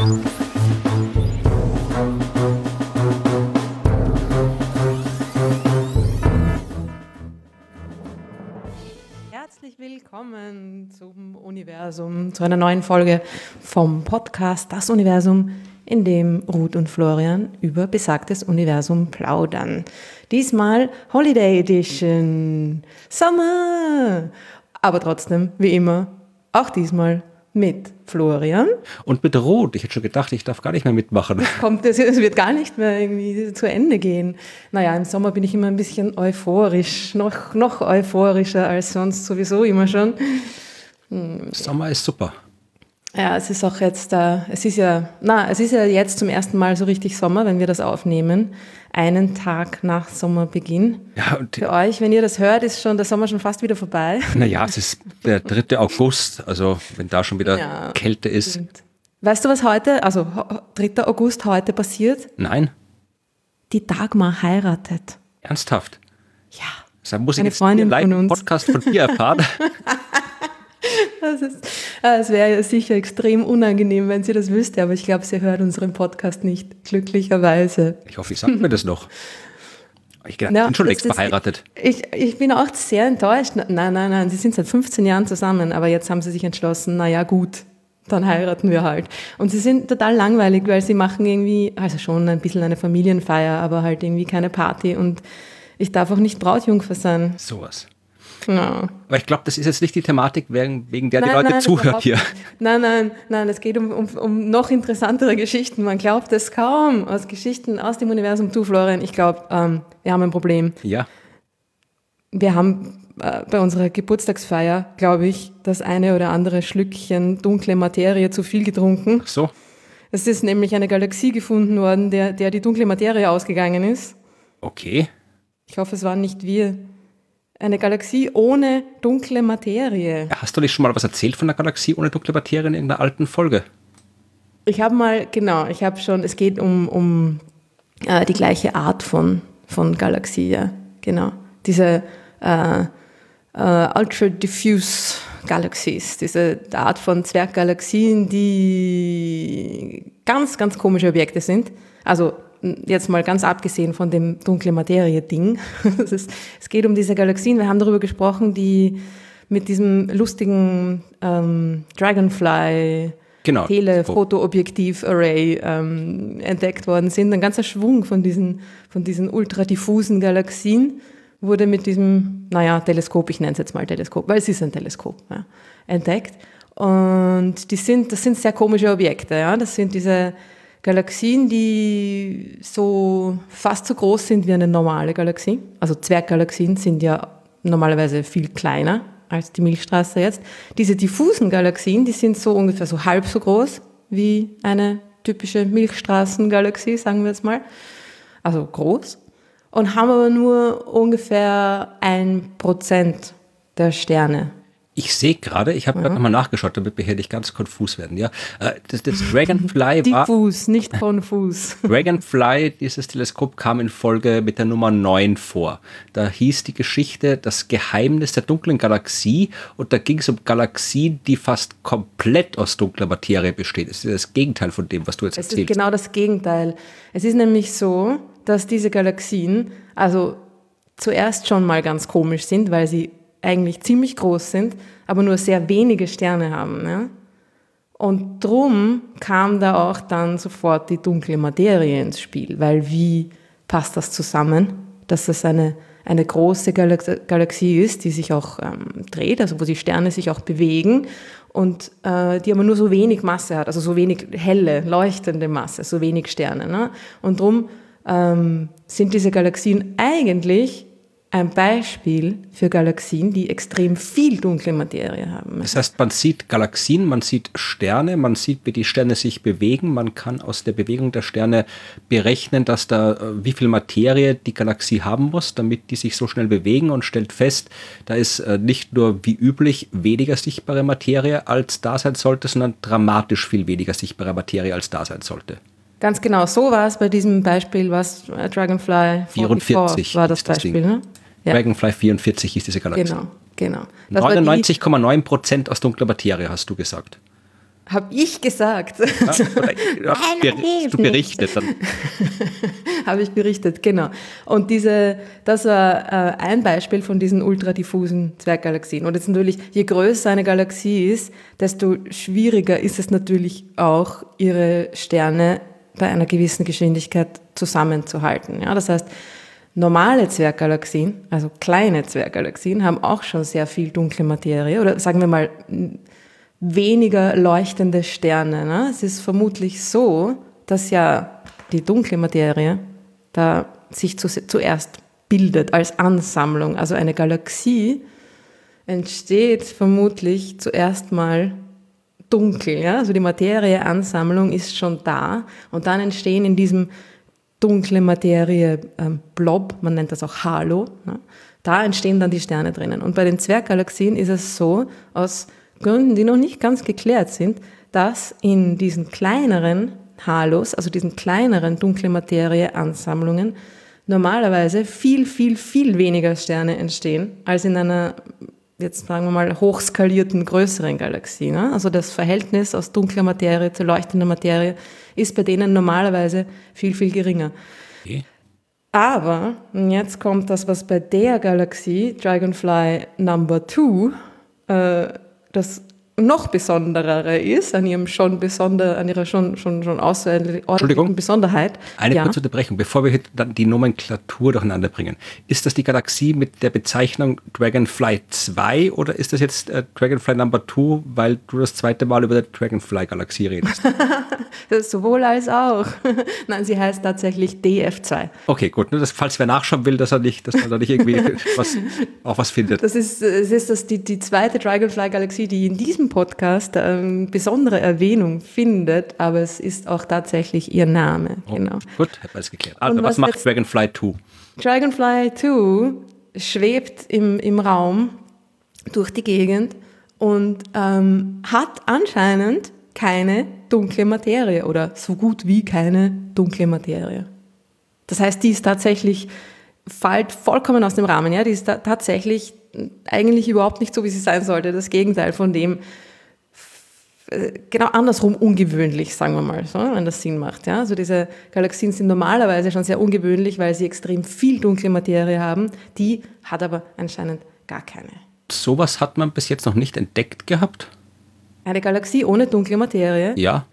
Herzlich willkommen zum Universum, zu einer neuen Folge vom Podcast Das Universum, in dem Ruth und Florian über besagtes Universum plaudern. Diesmal Holiday Edition, Sommer, aber trotzdem, wie immer, auch diesmal mit Florian. Und mit Rot. Ich hätte schon gedacht, ich darf gar nicht mehr mitmachen. Kommt, es wird gar nicht mehr irgendwie zu Ende gehen. Naja, im Sommer bin ich immer ein bisschen euphorisch, noch, noch euphorischer als sonst sowieso immer schon. Sommer ist super. Ja, es ist auch jetzt, äh, es ist ja, na, es ist ja jetzt zum ersten Mal so richtig Sommer, wenn wir das aufnehmen. Einen Tag nach Sommerbeginn. Ja, und Für euch, wenn ihr das hört, ist schon der Sommer schon fast wieder vorbei. naja, es ist der 3. August, also wenn da schon wieder Ja. Kälte ist. Weißt du, was heute, also ho- 3. August heute passiert? Nein, Die Dagmar heiratet. ernsthaft. Ja. Das muss ich jetzt uns. Podcast von dir erfahren. Das ist, äh, es wäre ja sicher extrem unangenehm, wenn sie das wüsste, aber ich glaube, sie hört unseren Podcast nicht, glücklicherweise. Ich hoffe, ich sage mir das noch. Ich gedacht, Ja, bin schon das- längst das- verheiratet. Ich, ich bin auch sehr enttäuscht. Nein, nein, nein, sie sind seit 15 Jahren zusammen, aber jetzt haben sie sich entschlossen, naja gut, dann heiraten wir halt. Und sie sind total langweilig, weil sie machen irgendwie, also schon ein bisschen eine Familienfeier, aber halt irgendwie keine Party und ich darf auch nicht Brautjungfer sein. Sowas. Ja. Aber ich glaube, das ist jetzt nicht die Thematik, wegen, wegen der die Nein, Leute nein, zuhören hier. Nein, nein, nein, es geht um, um, um noch interessantere Geschichten. Man glaubt es kaum. Aus Geschichten aus dem Universum zu, Florian. Ich glaube, ähm, wir haben ein Problem. Ja, Wir haben äh, bei unserer Geburtstagsfeier, glaube ich, das eine oder andere Schlückchen dunkle Materie zu viel getrunken. so. Es ist nämlich eine Galaxie gefunden worden, der, der die dunkle Materie ausgegangen ist. Okay. Ich hoffe, es waren nicht wir. Eine Galaxie ohne dunkle Materie. Hast du nicht schon mal was erzählt von der Galaxie ohne dunkle Materie in irgendeiner alten Folge? Ich habe mal, genau, ich habe schon, es geht um, um äh, die gleiche Art von, von Galaxie, ja, genau. Diese äh, äh, Ultra Diffuse Galaxies, diese Art von Zwerggalaxien, die ganz, ganz komische Objekte sind. Also jetzt mal ganz abgesehen von dem dunkle Materie-Ding. Es geht um diese Galaxien, wir haben darüber gesprochen, die mit diesem lustigen ähm, Dragonfly Genau. Telefotoobjektiv-Array ähm, entdeckt worden sind. Ein ganzer Schwung von diesen, von diesen ultradiffusen Galaxien wurde mit diesem, naja, Teleskop, ich nenne es jetzt mal Teleskop, weil es ist ein Teleskop, ja, entdeckt. Und die sind, das sind sehr komische Objekte. Ja? Das sind diese Galaxien, die so fast so groß sind wie eine normale Galaxie. Also Zwerggalaxien sind ja normalerweise viel kleiner als die Milchstraße jetzt. Diese diffusen Galaxien, die sind so ungefähr so halb so groß wie eine typische Milchstraßengalaxie, sagen wir jetzt mal. Also groß. Und haben aber nur ungefähr ein Prozent der Sterne. Ich sehe gerade, ich habe gerade nochmal nachgeschaut, damit wir hier nicht ganz konfus werden. Ja, Äh, das, das Dragonfly war, Diffus, nicht konfus. Dragonfly, dieses Teleskop kam in Folge mit der Nummer 9 vor. Da hieß die Geschichte Das Geheimnis der dunklen Galaxie und da ging es um Galaxien, die fast komplett aus dunkler Materie bestehen. Das ist das Gegenteil von dem, was du jetzt Es ist erzählst. genau das Gegenteil. Es ist nämlich so, dass diese Galaxien also zuerst schon mal ganz komisch sind, weil sie eigentlich ziemlich groß sind, aber nur sehr wenige Sterne haben. Ja? Und drum kam da auch dann sofort die dunkle Materie ins Spiel, weil wie passt das zusammen, dass das eine, eine große Galax Galaxie ist, die sich auch ähm, dreht, also wo die Sterne sich auch bewegen und äh, die aber nur so wenig Masse hat, also so wenig helle, leuchtende Masse, so wenig Sterne. Ne? Und drum ähm, sind diese Galaxien eigentlich ein Beispiel für Galaxien, die extrem viel dunkle Materie haben. Das heißt, man sieht Galaxien, man sieht Sterne, man sieht, wie die Sterne sich bewegen. Man kann aus der Bewegung der Sterne berechnen, dass da äh, wie viel Materie die Galaxie haben muss, damit die sich so schnell bewegen und stellt fest, da ist äh, nicht nur wie üblich weniger sichtbare Materie als da sein sollte, sondern dramatisch viel weniger sichtbare Materie als da sein sollte. Ganz genau, so war es bei diesem Beispiel, was äh, Dragonfly 44 war das ist das Beispiel, ne? Ja, Dragonfly 44 hieß diese Galaxie. genau, genau. Das war die- 99,9 Prozent aus dunkler Materie, hast du gesagt. Habe ich gesagt. Ja, du berichtet dann. Habe ich berichtet, genau. Und diese, das war äh, ein Beispiel von diesen ultradiffusen Zwerggalaxien. Und jetzt natürlich, je größer eine Galaxie ist, desto schwieriger ist es natürlich auch, ihre Sterne bei einer gewissen Geschwindigkeit zusammenzuhalten. Ja, das heißt, normale Zwerggalaxien, also kleine Zwerggalaxien, haben auch schon sehr viel dunkle Materie oder sagen wir mal weniger leuchtende Sterne. Ne? Es ist vermutlich so, dass ja die dunkle Materie da sich zu, zuerst bildet als Ansammlung. Also eine Galaxie entsteht vermutlich zuerst mal dunkel. Ja? Also die Materieansammlung ist schon da und dann entstehen in diesem dunkle Materie ähm, man nennt das auch Halo, ne? da entstehen dann die Sterne drinnen. Und bei den Zwerggalaxien ist es so, aus Gründen, die noch nicht ganz geklärt sind, dass in diesen kleineren Halos, also diesen kleineren dunkle Materie-Ansammlungen, normalerweise viel, viel, viel weniger Sterne entstehen als in einer, jetzt sagen wir mal, hochskalierten größeren Galaxie. Ne? Also das Verhältnis aus dunkler Materie zu leuchtender Materie ist bei denen normalerweise viel, viel geringer. Okay. Aber jetzt kommt das, was bei der Galaxie, Dragonfly Number 2, äh, das noch besonderere ist, an ihrem schon besonder, an ihrer schon, schon, schon außerordentlichen Besonderheit. Eine ja. kurze Unterbrechung, bevor wir dann die Nomenklatur durcheinander bringen. Ist das die Galaxie mit der Bezeichnung Dragonfly 2 oder ist das jetzt äh, Dragonfly Number 2, weil du das zweite Mal über die Dragonfly-Galaxie redest? das sowohl als auch. Nein, sie heißt tatsächlich DF2. Okay, gut. Nur, dass, falls wer nachschauen will, dass er nicht, dass man da nicht irgendwie was, auch was findet. Das ist, es ist das die, die zweite Dragonfly-Galaxie, die in diesem Podcast ähm, besondere Erwähnung findet, aber es ist auch tatsächlich ihr Name. Oh, genau. Gut, hat man es geklärt. Also, was, was macht Dragonfly 2? Dragonfly 2 schwebt im, im Raum durch die Gegend und ähm, hat anscheinend keine dunkle Materie oder so gut wie keine dunkle Materie. Das heißt, die ist tatsächlich, fällt vollkommen aus dem Rahmen. Ja? Die ist tatsächlich eigentlich überhaupt nicht so, wie sie sein sollte. Das Gegenteil von dem, äh, genau andersrum ungewöhnlich, sagen wir mal, so, wenn das Sinn macht. Ja? Also diese Galaxien sind normalerweise schon sehr ungewöhnlich, weil sie extrem viel dunkle Materie haben. Die hat aber anscheinend gar keine. Sowas hat man bis jetzt noch nicht entdeckt gehabt? Eine Galaxie ohne dunkle Materie? Ja.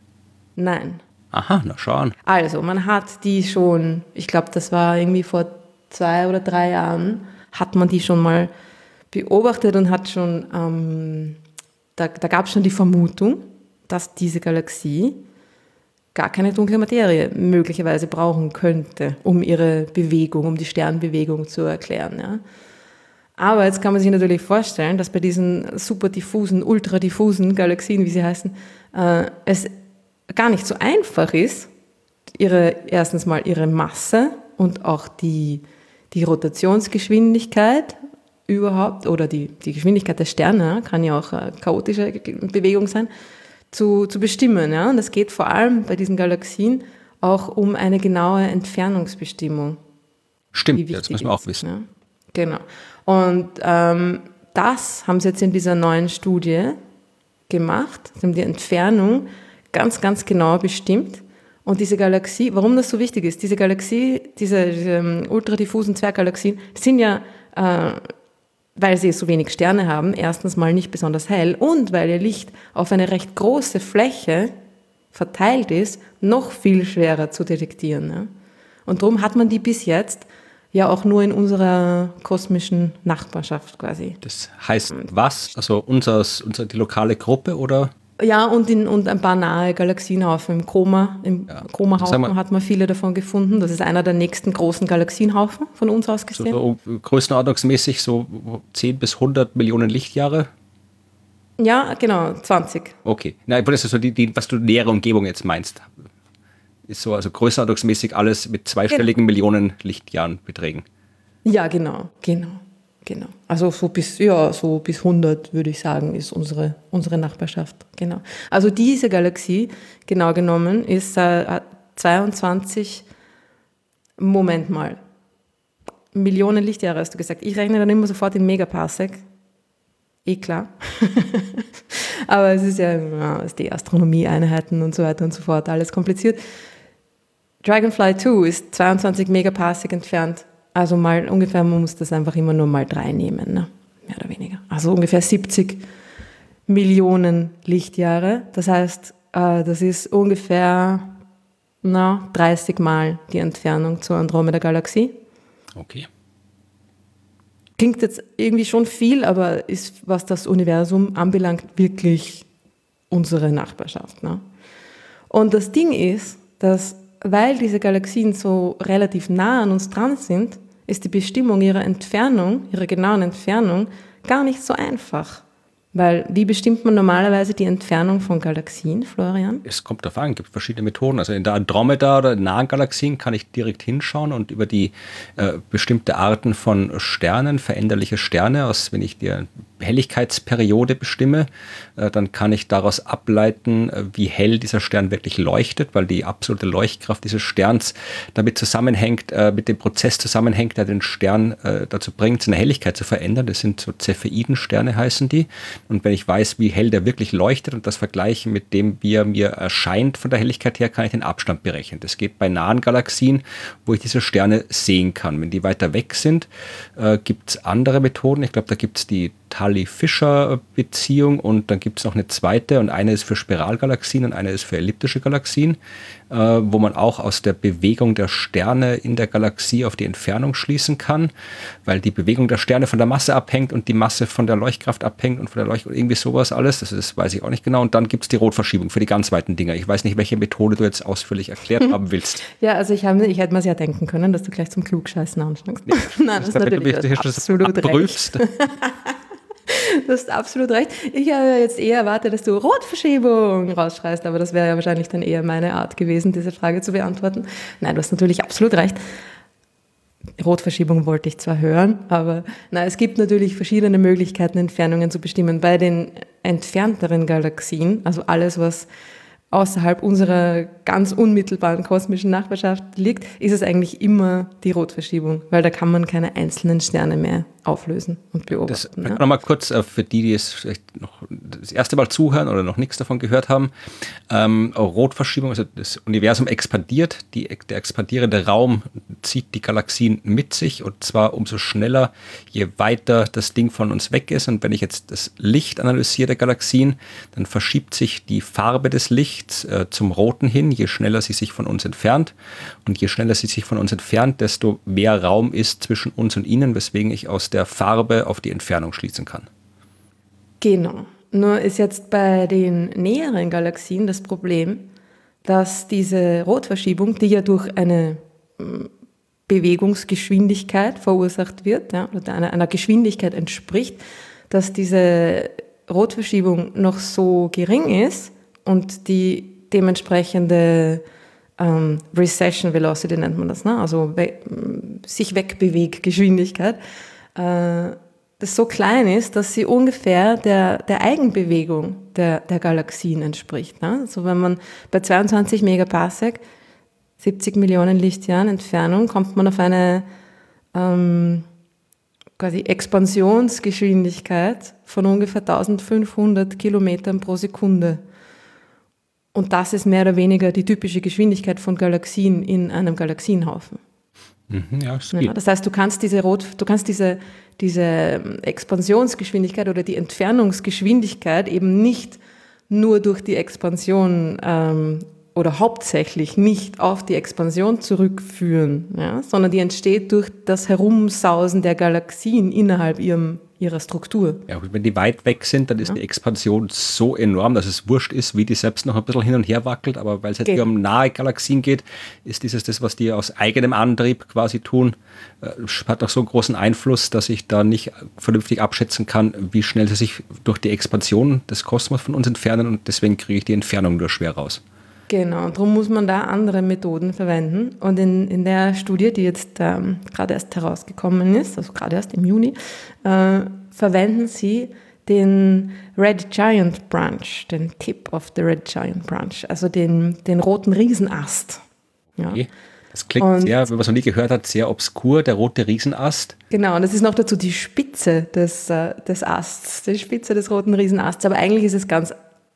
Nein. Aha, na schauen. Also, man hat die schon, ich glaube, das war irgendwie vor zwei oder drei Jahren, hat man die schon mal beobachtet und hat schon, ähm, da, da gab es schon die Vermutung, dass diese Galaxie gar keine dunkle Materie möglicherweise brauchen könnte, um ihre Bewegung, um die Sternbewegung zu erklären. Ja. Aber jetzt kann man sich natürlich vorstellen, dass bei diesen super diffusen, ultra diffusen Galaxien, wie sie heißen, äh, es gar nicht so einfach ist, ihre, erstens mal ihre Masse und auch die, die Rotationsgeschwindigkeit überhaupt oder die, die Geschwindigkeit der Sterne, kann ja auch eine chaotische Bewegung sein, zu, zu bestimmen. Ja? Und es geht vor allem bei diesen Galaxien auch um eine genaue Entfernungsbestimmung. Stimmt, das müssen wir auch wissen. Ja? Genau. Und ähm, das haben sie jetzt in dieser neuen Studie gemacht. Sie haben die Entfernung ganz, ganz genau bestimmt. Und diese Galaxie, warum das so wichtig ist, diese Galaxie, diese, diese ähm, ultradiffusen Zwerggalaxien, sind ja äh, weil sie so wenig Sterne haben, erstens mal nicht besonders hell und weil ihr Licht auf eine recht große Fläche verteilt ist, noch viel schwerer zu detektieren. Ja? Und darum hat man die bis jetzt ja auch nur in unserer kosmischen Nachbarschaft quasi. Das heißt was? Also unser, unser, die lokale Gruppe oder? Ja, und, in, und ein paar nahe Galaxienhaufen. Im Koma, im ja, Koma-Haufen hat man viele davon gefunden. Das ist einer der nächsten großen Galaxienhaufen von uns aus gesehen. So, so größenordnungsmäßig so 10 bis 100 Millionen Lichtjahre? Ja, genau, 20. Okay. Na, das ist so die, die, was du nähere Umgebung jetzt meinst. Ist so, also größenordnungsmäßig alles mit zweistelligen genau. Millionen Lichtjahren Beträgen. Ja, genau, genau. Genau. Also so bis, ja, so bis 100 würde ich sagen, ist unsere, unsere Nachbarschaft. Genau. Also diese Galaxie, genau genommen, ist äh, 22, Moment mal, Millionen Lichtjahre hast du gesagt. Ich rechne dann immer sofort in Megaparsec. Eh klar. Aber es ist ja, ja die Astronomieeinheiten und so weiter und so fort, alles kompliziert. Dragonfly 2 ist 22 Megaparsec entfernt. Also mal ungefähr, man muss das einfach immer nur mal drei nehmen, ne? mehr oder weniger. Also ungefähr 70 Millionen Lichtjahre. Das heißt, äh, das ist ungefähr na, 30 Mal die Entfernung zur Andromeda-Galaxie. Okay. Klingt jetzt irgendwie schon viel, aber ist, was das Universum anbelangt, wirklich unsere Nachbarschaft. Ne? Und das Ding ist, dass weil diese Galaxien so relativ nah an uns dran sind, ist die Bestimmung ihrer Entfernung, ihrer genauen Entfernung, gar nicht so einfach. Weil wie bestimmt man normalerweise die Entfernung von Galaxien, Florian? Es kommt darauf an, es gibt verschiedene Methoden. Also in der Andromeda oder nahen Galaxien kann ich direkt hinschauen und über die äh, bestimmte Arten von Sternen, veränderliche Sterne, aus wenn ich dir Helligkeitsperiode bestimme, äh, dann kann ich daraus ableiten, äh, wie hell dieser Stern wirklich leuchtet, weil die absolute Leuchtkraft dieses Sterns damit zusammenhängt, äh, mit dem Prozess zusammenhängt, der den Stern dazu bringt, seine Helligkeit zu verändern. Das sind so Cepheidensterne heißen die. Und wenn ich weiß, wie hell der wirklich leuchtet und das vergleiche mit dem, wie er mir erscheint von der Helligkeit her, kann ich den Abstand berechnen. Das geht bei nahen Galaxien, wo ich diese Sterne sehen kann. Wenn die weiter weg sind, gibt es andere Methoden. Ich glaube, da gibt es die Tully-Fischer-Beziehung und dann gibt es noch eine zweite und eine ist für Spiralgalaxien und eine ist für elliptische Galaxien, äh, wo man auch aus der Bewegung der Sterne in der Galaxie auf die Entfernung schließen kann, weil die Bewegung der Sterne von der Masse abhängt und die Masse von der Leuchtkraft abhängt und von der Leuchtkraft irgendwie sowas alles. Das ist, weiß ich auch nicht genau. Und dann gibt es die Rotverschiebung für die ganz weiten Dinger. Ich weiß nicht, welche Methode du jetzt ausführlich erklärt hm. haben willst. Ja, also ich, hab, ich hätte mir es ja denken können, dass du gleich zum Klugscheißen anfängst. Nee, Nein, das, ist natürlich absolut recht. Du hast absolut recht. Ich habe jetzt eher erwartet, dass du Rotverschiebung rausschreist, aber das wäre ja wahrscheinlich dann eher meine Art gewesen, diese Frage zu beantworten. Nein, du hast natürlich absolut recht. Rotverschiebung wollte ich zwar hören, aber na, es gibt natürlich verschiedene Möglichkeiten, Entfernungen zu bestimmen. Bei den entfernteren Galaxien, also alles, was außerhalb unserer ganz unmittelbaren kosmischen Nachbarschaft liegt, ist es eigentlich immer die Rotverschiebung, weil da kann man keine einzelnen Sterne mehr auflösen und beobachten. Das, ja. Nochmal kurz äh, für die, die es vielleicht noch das erste Mal zuhören oder noch nichts davon gehört haben. Ähm, Rotverschiebung, also das Universum expandiert, die, der expandierende Raum zieht die Galaxien mit sich und zwar umso schneller, je weiter das Ding von uns weg ist. Und wenn ich jetzt das Licht analysiere der Galaxien, dann verschiebt sich die Farbe des Lichts äh, zum Roten hin, je schneller sie sich von uns entfernt. Und je schneller sie sich von uns entfernt, desto mehr Raum ist zwischen uns und ihnen, weswegen ich aus der der Farbe auf die Entfernung schließen kann. Genau. Nur ist jetzt bei den näheren Galaxien das Problem, dass diese Rotverschiebung, die ja durch eine mm, Bewegungsgeschwindigkeit verursacht wird, ja, oder einer, einer Geschwindigkeit entspricht, dass diese Rotverschiebung noch so gering ist und die dementsprechende ähm, Recession Velocity nennt man das, ne? also we mm, sich wegbeweggeschwindigkeit, äh, das so klein ist, dass sie ungefähr der, der Eigenbewegung der, der Galaxien entspricht. Ne? Also wenn man bei 22 Megaparsec, 70 Millionen Lichtjahren Entfernung, kommt man auf eine ähm, quasi Expansionsgeschwindigkeit von ungefähr 1500 Kilometern pro Sekunde. Und das ist mehr oder weniger die typische Geschwindigkeit von Galaxien in einem Galaxienhaufen. Mhm, ja, ja, das heißt, du kannst diese Rot, du kannst diese, diese ähm, Expansionsgeschwindigkeit oder die Entfernungsgeschwindigkeit eben nicht nur durch die Expansion ähm, oder hauptsächlich nicht auf die Expansion zurückführen, ja, sondern die entsteht durch das Herumsausen der Galaxien innerhalb ihrem ihrer Struktur. Ja, wenn die weit weg sind, dann ist ja. die Expansion so enorm, dass es wurscht ist, wie die selbst noch ein bisschen hin und her wackelt. Aber weil es jetzt hier um nahe Galaxien geht, ist dieses das, was die aus eigenem Antrieb quasi tun, äh, hat auch so einen großen Einfluss, dass ich da nicht vernünftig abschätzen kann, wie schnell sie sich durch die Expansion des Kosmos von uns entfernen und deswegen kriege ich die Entfernung nur schwer raus. Genau, darum muss man da andere Methoden verwenden. Und in, in der Studie, die jetzt ähm, gerade erst herausgekommen ist, also gerade erst im Juni, äh, verwenden sie den Red Giant Branch, den Tip of the Red Giant Branch, also den, den roten Riesenast. Ja. Okay. Das klingt und, sehr, wenn man es noch nie gehört hat, sehr obskur, der rote Riesenast. Genau, und das ist noch dazu die Spitze des, äh, des Asts, die Spitze des roten Riesenasts. Aber eigentlich ist es ganz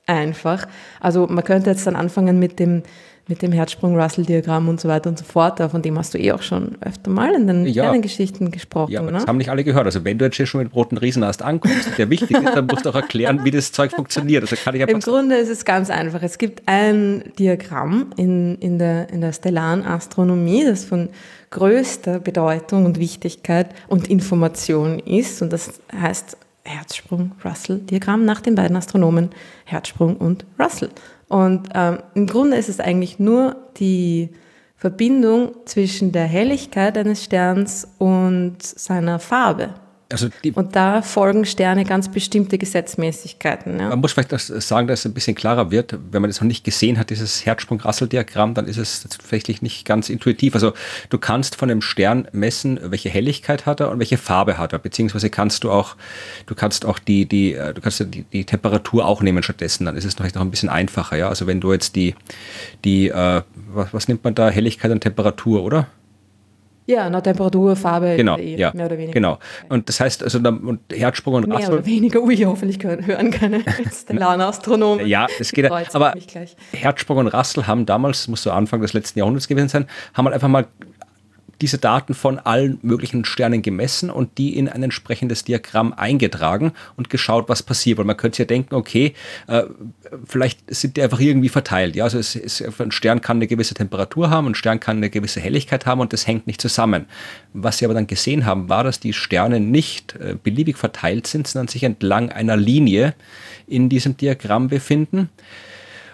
einfach. Also man könnte jetzt dann anfangen mit dem mit dem Herzsprung-Russell-Diagramm und so weiter und so fort. Von dem hast du eh auch schon öfter mal in den ja. Geschichten gesprochen. Ja, aber ne? das haben nicht alle gehört. Also wenn du jetzt hier schon mit dem roten Riesenast ankommst, der wichtig ist, dann musst du auch erklären, wie das Zeug funktioniert. Also kann ich Im Grunde ist es ganz einfach. Es gibt ein Diagramm in, in, der, in der stellaren Astronomie, das von größter Bedeutung und Wichtigkeit und Information ist. Und das heißt Herzsprung-Russell-Diagramm nach den beiden Astronomen Herzsprung und Russell. Und ähm, im Grunde ist es eigentlich nur die Verbindung zwischen der Helligkeit eines Sterns und seiner Farbe. Also und da folgen Sterne ganz bestimmte Gesetzmäßigkeiten. Ja. Man muss vielleicht das sagen, dass es ein bisschen klarer wird. Wenn man das noch nicht gesehen hat, dieses Herzsprung-Rassel-Diagramm, dann ist es tatsächlich nicht ganz intuitiv. Also du kannst von einem Stern messen, welche Helligkeit hat er und welche Farbe hat er. Beziehungsweise kannst du auch, du kannst auch die, die, äh, du kannst die, die Temperatur auch nehmen stattdessen. Dann ist es vielleicht noch ein bisschen einfacher. Ja? Also wenn du jetzt die, die äh, was, was nimmt man da, Helligkeit und Temperatur, oder? Ja, nach Temperatur, Farbe, genau, eh, ja, mehr oder weniger. Genau. Und das heißt, also und Herzsprung und Mehr oder weniger, ui, hoffentlich hören keine stellaren Astronomen. Ja, es geht. Aber Herzsprung und Rassel haben damals, muss so Anfang des letzten Jahrhunderts gewesen sein, haben halt einfach mal diese Daten von allen möglichen Sternen gemessen und die in ein entsprechendes Diagramm eingetragen und geschaut, was passiert. Weil man könnte ja denken, okay, äh, vielleicht sind die einfach irgendwie verteilt. Ja, also es, es, ein Stern kann eine gewisse Temperatur haben, ein Stern kann eine gewisse Helligkeit haben und das hängt nicht zusammen. Was sie aber dann gesehen haben, war, dass die Sterne nicht äh, beliebig verteilt sind, sondern sich entlang einer Linie in diesem Diagramm befinden.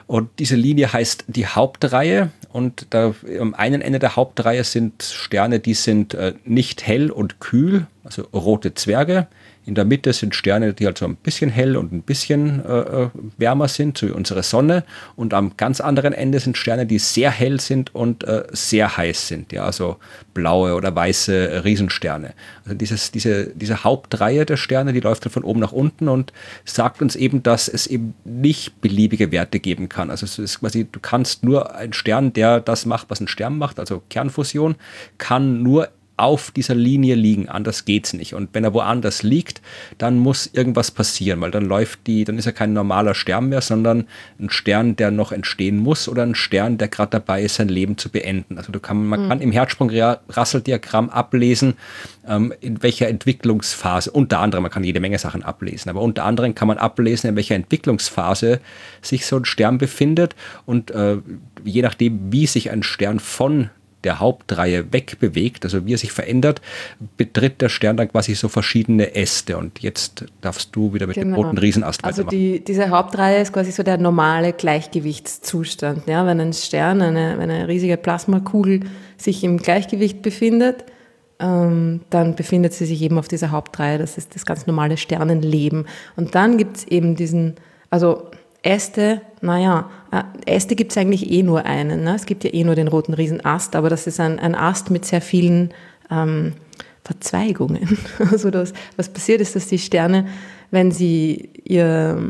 Und diese Linie heißt die Hauptreihe. Und da am einen Ende der Hauptreihe sind Sterne, die sind äh, nicht hell und kühl, also rote Zwerge. In der Mitte sind Sterne, die halt so ein bisschen hell und ein bisschen äh, äh, wärmer sind, so wie unsere Sonne. Und am ganz anderen Ende sind Sterne, die sehr hell sind und äh, sehr heiß sind. Ja, also blaue oder weiße Riesensterne. Also dieses, diese, diese Hauptreihe der Sterne, die läuft dann von oben nach unten und sagt uns eben, dass es eben nicht beliebige Werte geben kann. Also es ist quasi, du kannst nur ein Stern, der das macht, was ein Stern macht, also Kernfusion, kann nur auf dieser Linie liegen, anders geht's nicht. Und wenn er woanders liegt, dann muss irgendwas passieren, weil dann läuft die, dann ist er kein normaler Stern mehr, sondern ein Stern, der noch entstehen muss oder ein Stern, der gerade dabei ist, sein Leben zu beenden. Also du kann, man mhm. kann im Herzsprung-Rasseldiagramm ablesen, ähm, in welcher Entwicklungsphase, unter anderem, man kann jede Menge Sachen ablesen, aber unter anderem kann man ablesen, in welcher Entwicklungsphase sich so ein Stern befindet und äh, je nachdem, wie sich ein Stern von der Hauptreihe wegbewegt, also wie er sich verändert, betritt der Stern dann quasi so verschiedene Äste. Und jetzt darfst du wieder mit genau. dem roten Riesenast Also die, diese Hauptreihe ist quasi so der normale Gleichgewichtszustand. Ja? Wenn ein Stern, eine, eine riesige Plasmakugel sich im Gleichgewicht befindet, ähm, dann befindet sie sich eben auf dieser Hauptreihe. Das ist das ganz normale Sternenleben. Und dann gibt es eben diesen, also Äste, naja, äh, Äste gibt es eigentlich eh nur einen. Ne? Es gibt ja eh nur den roten Riesenast, aber das ist ein, ein Ast mit sehr vielen ähm, Verzweigungen. Also das, was passiert ist, dass die Sterne, wenn sie ihr,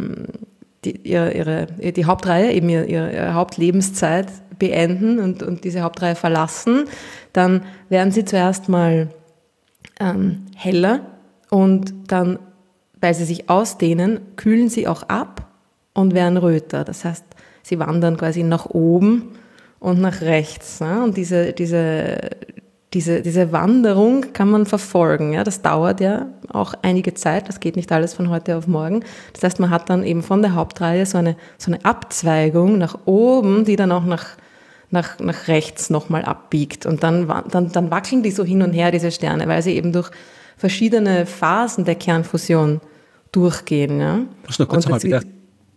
die, ihre, ihre, die Hauptreihe, eben ihre, ihre Hauptlebenszeit beenden und, und diese Hauptreihe verlassen, dann werden sie zuerst mal ähm, heller und dann, weil sie sich ausdehnen, kühlen sie auch ab und werden röter. Das heißt, sie wandern quasi nach oben und nach rechts. Ne? Und diese, diese, diese, diese Wanderung kann man verfolgen. Ja? Das dauert ja auch einige Zeit, das geht nicht alles von heute auf morgen. Das heißt, man hat dann eben von der Hauptreihe so eine, so eine Abzweigung nach oben, die dann auch nach, nach, nach rechts nochmal abbiegt. Und dann, dann, dann wackeln die so hin und her, diese Sterne, weil sie eben durch verschiedene Phasen der Kernfusion durchgehen. Ja? Muss noch kurz wieder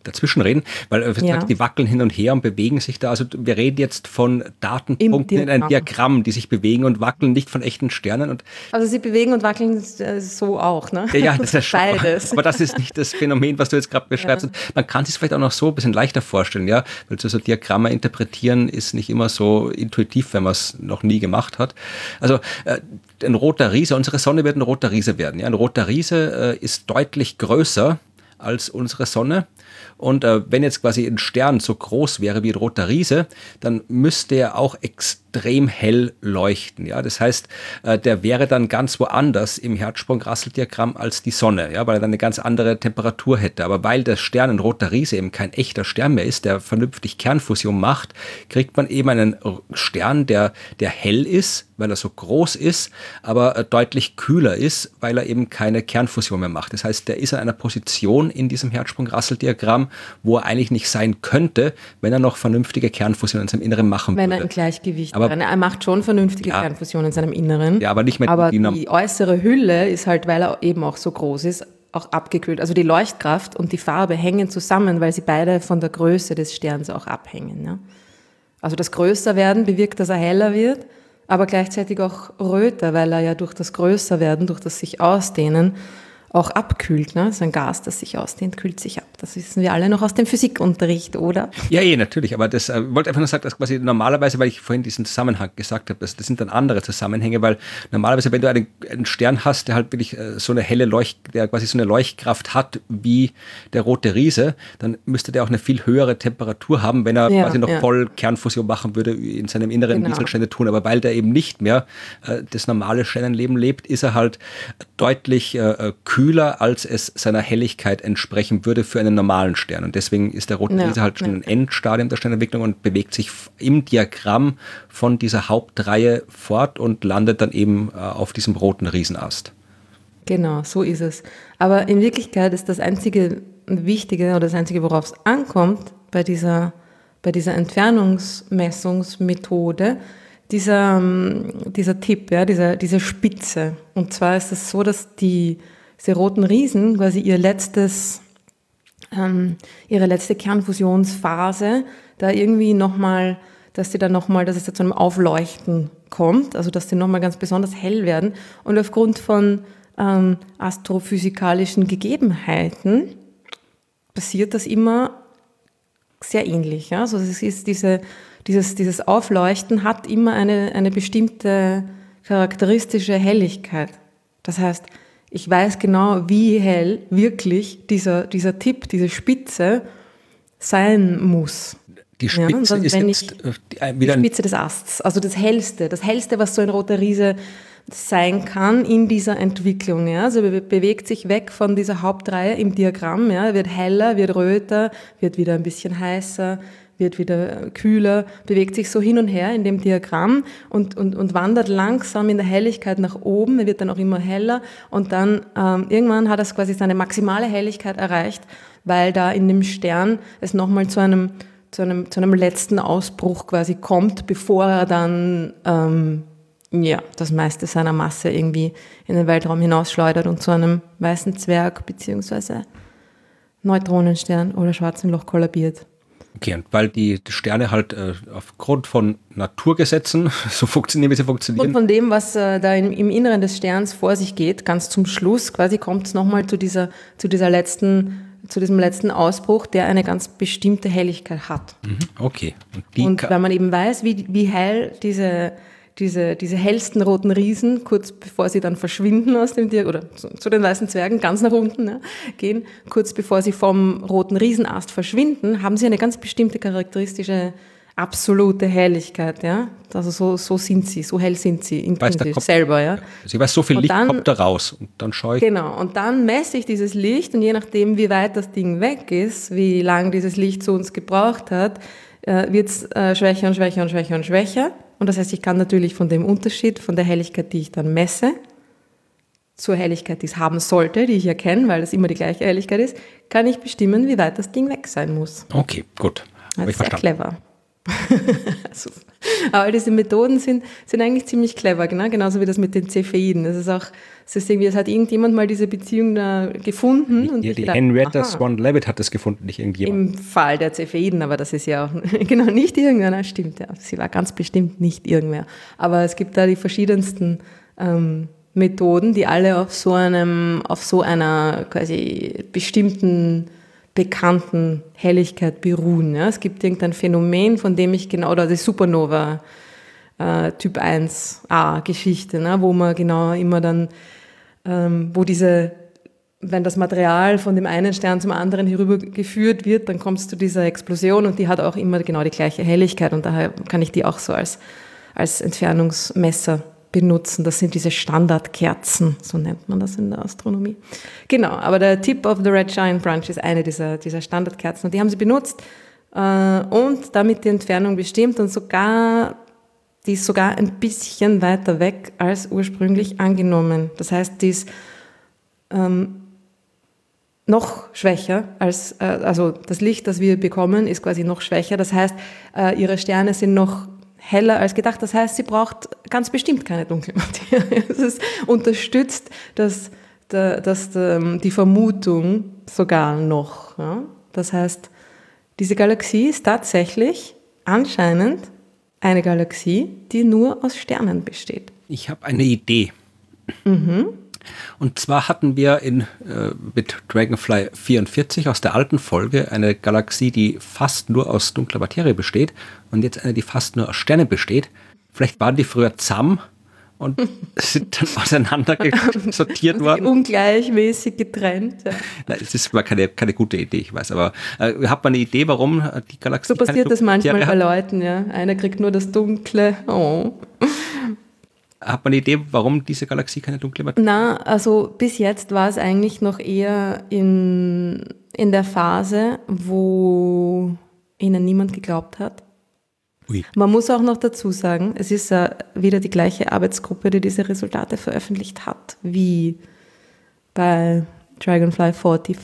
dazwischen reden, weil äh, ja. die wackeln hin und her und bewegen sich da. Also wir reden jetzt von Datenpunkten in ein Diagramm, die sich bewegen und wackeln, nicht von echten Sternen. Und also sie bewegen und wackeln äh, so auch, ne? Ja, ja das ist Beides. Aber das ist nicht das Phänomen, was du jetzt gerade beschreibst. Ja. Man kann sich vielleicht auch noch so ein bisschen leichter vorstellen, ja, weil so, so Diagramme interpretieren ist nicht immer so intuitiv, wenn man es noch nie gemacht hat. Also äh, ein roter Riese, unsere Sonne wird ein roter Riese werden. Ja, ein roter Riese äh, ist deutlich größer als unsere Sonne Und äh, wenn jetzt quasi ein Stern so groß wäre wie ein roter Riese, dann müsste er auch extrem hell leuchten. Ja, das heißt, äh, der wäre dann ganz woanders im Herzsprung-Rassel-Diagramm als die Sonne, ja, weil er dann eine ganz andere Temperatur hätte. Aber weil der Stern ein roter Riese eben kein echter Stern mehr ist, der vernünftig Kernfusion macht, kriegt man eben einen Stern, der, der hell ist, weil er so groß ist, aber äh, deutlich kühler ist, weil er eben keine Kernfusion mehr macht. Das heißt, der ist an einer Position in diesem Herzsprung-Rassel-Diagramm, wo er eigentlich nicht sein könnte, wenn er noch vernünftige Kernfusion in seinem Inneren machen wenn würde. Wenn er im Gleichgewicht aber. Er macht schon vernünftige ja, Kernfusion in seinem Inneren. Ja, aber nicht mit Aber die äußere Hülle ist halt, weil er eben auch so groß ist, auch abgekühlt. Also die Leuchtkraft und die Farbe hängen zusammen, weil sie beide von der Größe des Sterns auch abhängen. Ja? Also das Größerwerden bewirkt, dass er heller wird, aber gleichzeitig auch röter, weil er ja durch das Größerwerden, durch das sich Ausdehnen auch abkühlt. Ne? So ein Gas, das sich ausdehnt, kühlt sich ab. Das wissen wir alle noch aus dem Physikunterricht, oder? Ja, eh, natürlich. Aber das äh, wollte einfach nur sagen, dass quasi normalerweise, weil ich vorhin diesen Zusammenhang gesagt habe, das, das sind dann andere Zusammenhänge, weil normalerweise, wenn du einen, einen Stern hast, der halt wirklich äh, so eine helle Leucht, der quasi so eine Leuchtkraft hat wie der rote Riese, dann müsste der auch eine viel höhere Temperatur haben, wenn er Ja, quasi noch ja. voll Kernfusion machen würde in seinem Inneren, Genau. Sterne tun. Aber weil der eben nicht mehr äh, das normale Sternenleben lebt, ist er halt deutlich äh, äh, kühler, als es seiner Helligkeit entsprechen würde für einen normalen Stern. Und deswegen ist der rote Ja, Riese halt schon ja. ein Endstadium der Sternentwicklung und bewegt sich im Diagramm von dieser Hauptreihe fort und landet dann eben äh, auf diesem roten Riesenast. Genau, so ist es. Aber in Wirklichkeit ist das einzige Wichtige oder das einzige, worauf es ankommt bei dieser, bei dieser Entfernungsmessungsmethode, dieser, ähm, dieser Tipp, ja, dieser, diese Spitze. Und zwar ist es so, dass die, diese roten Riesen quasi ihr letztes, ähm, ihre letzte Kernfusionsphase da irgendwie nochmal, dass die dann nochmal, dass es da zu einem Aufleuchten kommt, also dass die nochmal ganz besonders hell werden. Und aufgrund von ähm, astrophysikalischen Gegebenheiten passiert das immer sehr ähnlich. Ja? Also es ist diese, dieses, dieses Aufleuchten hat immer eine, eine bestimmte charakteristische Helligkeit. Das heißt, ich weiß genau, wie hell wirklich dieser, dieser Tipp, diese Spitze sein muss. Die Ja, Spitze dann, ist jetzt ich- äh, die- ein Spitze des Asts, also das hellste, das hellste, was so ein roter Riese sein kann in dieser Entwicklung. Ja? Also er be- bewegt sich weg von dieser Hauptreihe im Diagramm, ja? wird heller, wird röter, wird wieder ein bisschen heißer, wird wieder kühler, bewegt sich so hin und her in dem Diagramm und, und, und wandert langsam in der Helligkeit nach oben. Er wird dann auch immer heller und dann ähm, irgendwann hat er quasi seine maximale Helligkeit erreicht, weil da in dem Stern es nochmal zu einem zu einem, zu einem letzten Ausbruch quasi kommt, bevor er dann ähm, ja, das meiste seiner Masse irgendwie in den Weltraum hinausschleudert und zu einem weißen Zwerg beziehungsweise Neutronenstern oder schwarzen Loch kollabiert. Okay, und weil die Sterne halt äh, aufgrund von Naturgesetzen so funktionieren, wie sie Und funktionieren, von dem, was äh, da im, im Inneren des Sterns vor sich geht, ganz zum Schluss quasi kommt es nochmal zu dieser, zu dieser letzten, zu diesem letzten Ausbruch, der eine ganz bestimmte Helligkeit hat. Mhm, okay. Und Und weil man eben weiß, wie, wie hell diese, diese, diese hellsten roten Riesen, kurz bevor sie dann verschwinden aus dem Dir oder zu, zu den weißen Zwergen ganz nach unten ne, gehen, kurz bevor sie vom roten Riesenast verschwinden, haben sie eine ganz bestimmte charakteristische absolute Helligkeit. Ja? Also so, so sind sie, so hell sind sie intrinsisch selber. Ja? sie weiß, so viel Und Licht dann- kommt da raus. Und dann schaue ich, Genau, und dann messe ich dieses Licht und je nachdem, wie weit das Ding weg ist, wie lang dieses Licht zu uns gebraucht hat, äh, wird es äh, schwächer und schwächer und schwächer und schwächer. Und das heißt, ich kann natürlich von dem Unterschied, von der Helligkeit, die ich dann messe, zur Helligkeit, die es haben sollte, die ich erkenne, weil es immer die gleiche Helligkeit ist, kann ich bestimmen, wie weit das Ding weg sein muss. okay, gut. Das ist sehr clever. Also, Aber diese Methoden sind, sind eigentlich ziemlich clever, genau? genauso wie das mit den Cepheiden. Das ist auch, es ist irgendwie, es hat irgendjemand mal diese Beziehung da gefunden. und Ja, die gedacht, Henrietta aha, Swan Leavitt hat das gefunden, nicht irgendjemand. Im Fall der Cepheiden, aber das ist ja auch, genau, nicht irgendwer, na, stimmt, ja. Sie war ganz bestimmt nicht irgendwer. Aber es gibt da die verschiedensten ähm, Methoden, die alle auf so einem, auf so einer quasi bestimmten bekannten Helligkeit beruhen. Ja. Es gibt irgendein Phänomen, von dem ich genau, oder die Supernova äh, Typ 1a Geschichte, ne, wo man genau immer dann, ähm, wo diese wenn das Material von dem einen Stern zum anderen herübergeführt wird, dann kommt es zu dieser Explosion und die hat auch immer genau die gleiche Helligkeit und daher kann ich die auch so als, als Entfernungsmesser benutzen. Das sind diese Standardkerzen, so nennt man das in der Astronomie. Genau, aber der Tip of the Red Giant Branch ist eine dieser, dieser Standardkerzen und die haben sie benutzt äh, und damit die Entfernung bestimmt und sogar die ist sogar ein bisschen weiter weg als ursprünglich angenommen. Das heißt, die ist ähm, noch schwächer als, äh, also das Licht, das wir bekommen, ist quasi noch schwächer. Das heißt, äh, ihre Sterne sind noch heller als gedacht. Das heißt, sie braucht ganz bestimmt keine dunkle Materie. Es unterstützt das, das, ähm, die Vermutung sogar noch. Das heißt, diese Galaxie ist tatsächlich anscheinend eine Galaxie, die nur aus Sternen besteht. Ich habe eine Idee. Mhm. Und zwar hatten wir in, äh, mit Dragonfly 44 aus der alten Folge eine Galaxie, die fast nur aus dunkler Materie besteht und jetzt eine, die fast nur aus Sternen besteht. Vielleicht waren die früher zusammen und sind dann auseinander sortiert worden. Ungleichmäßig getrennt. Ja. Nein, es ist mal keine, keine gute Idee, ich weiß, aber äh, hat man eine Idee, warum die Galaxie. So passiert das manchmal bei Leuten, ja. Einer kriegt nur das Dunkle. Oh. Hat man eine Idee, warum diese Galaxie keine dunkle Materie Na, also bis jetzt war es eigentlich noch eher in, in der Phase, wo ihnen niemand geglaubt hat. Ui. Man muss auch noch dazu sagen, es ist uh, wieder die gleiche Arbeitsgruppe, die diese Resultate veröffentlicht hat, wie bei Dragonfly 44.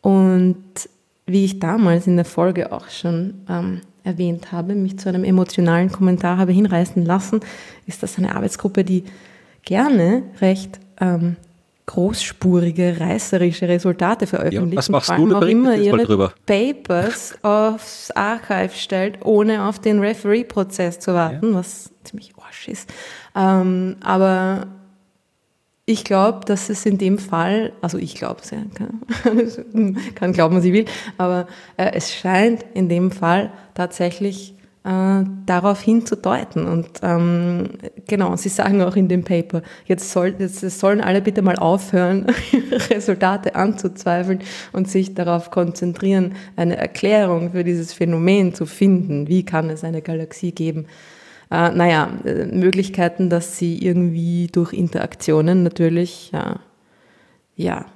Und wie ich damals in der Folge auch schon ähm, erwähnt habe, mich zu einem emotionalen Kommentar habe hinreißen lassen, ist das eine Arbeitsgruppe, die gerne recht ähm, großspurige, reißerische Resultate veröffentlicht. Ja, was machst du? Auch immer ihre drüber. Papers aufs Archive stellt, ohne auf den Referee-Prozess zu warten, ja. was ziemlich arsch ist. Ähm, aber ich glaube, dass es in dem Fall, also ich glaube es, ja, kann, kann glauben, was ich will, aber äh, es scheint in dem Fall tatsächlich äh, darauf hinzudeuten. Und ähm, genau, Sie sagen auch in dem Paper, jetzt, soll, jetzt sollen alle bitte mal aufhören, Resultate anzuzweifeln und sich darauf konzentrieren, eine Erklärung für dieses Phänomen zu finden. Wie kann es eine Galaxie geben? äh, naja, äh, Möglichkeiten, dass sie irgendwie durch Interaktionen natürlich, ja, ja,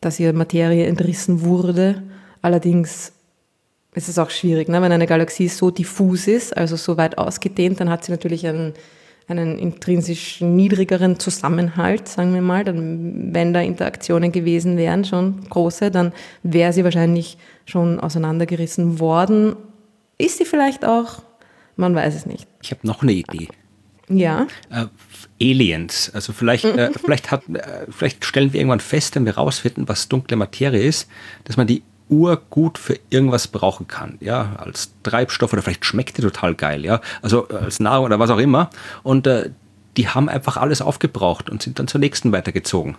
dass ihre Materie entrissen wurde. Allerdings ist es auch schwierig, ne? wenn eine Galaxie so diffus ist, also so weit ausgedehnt, dann hat sie natürlich einen, einen intrinsisch niedrigeren Zusammenhalt, sagen wir mal. Dann, wenn da Interaktionen gewesen wären, schon große, dann wäre sie wahrscheinlich schon auseinandergerissen worden. Ist sie vielleicht auch man weiß es nicht. Ich habe noch eine Idee. Ja. Äh, Aliens. Also vielleicht, äh, vielleicht, hat, äh, vielleicht stellen wir irgendwann fest, wenn wir rausfinden, was dunkle Materie ist, dass man die Uhr gut für irgendwas brauchen kann. Ja, als Treibstoff oder vielleicht schmeckt die total geil. Ja, also äh, als Nahrung oder was auch immer. Und äh, die haben einfach alles aufgebraucht und sind dann zur nächsten weitergezogen.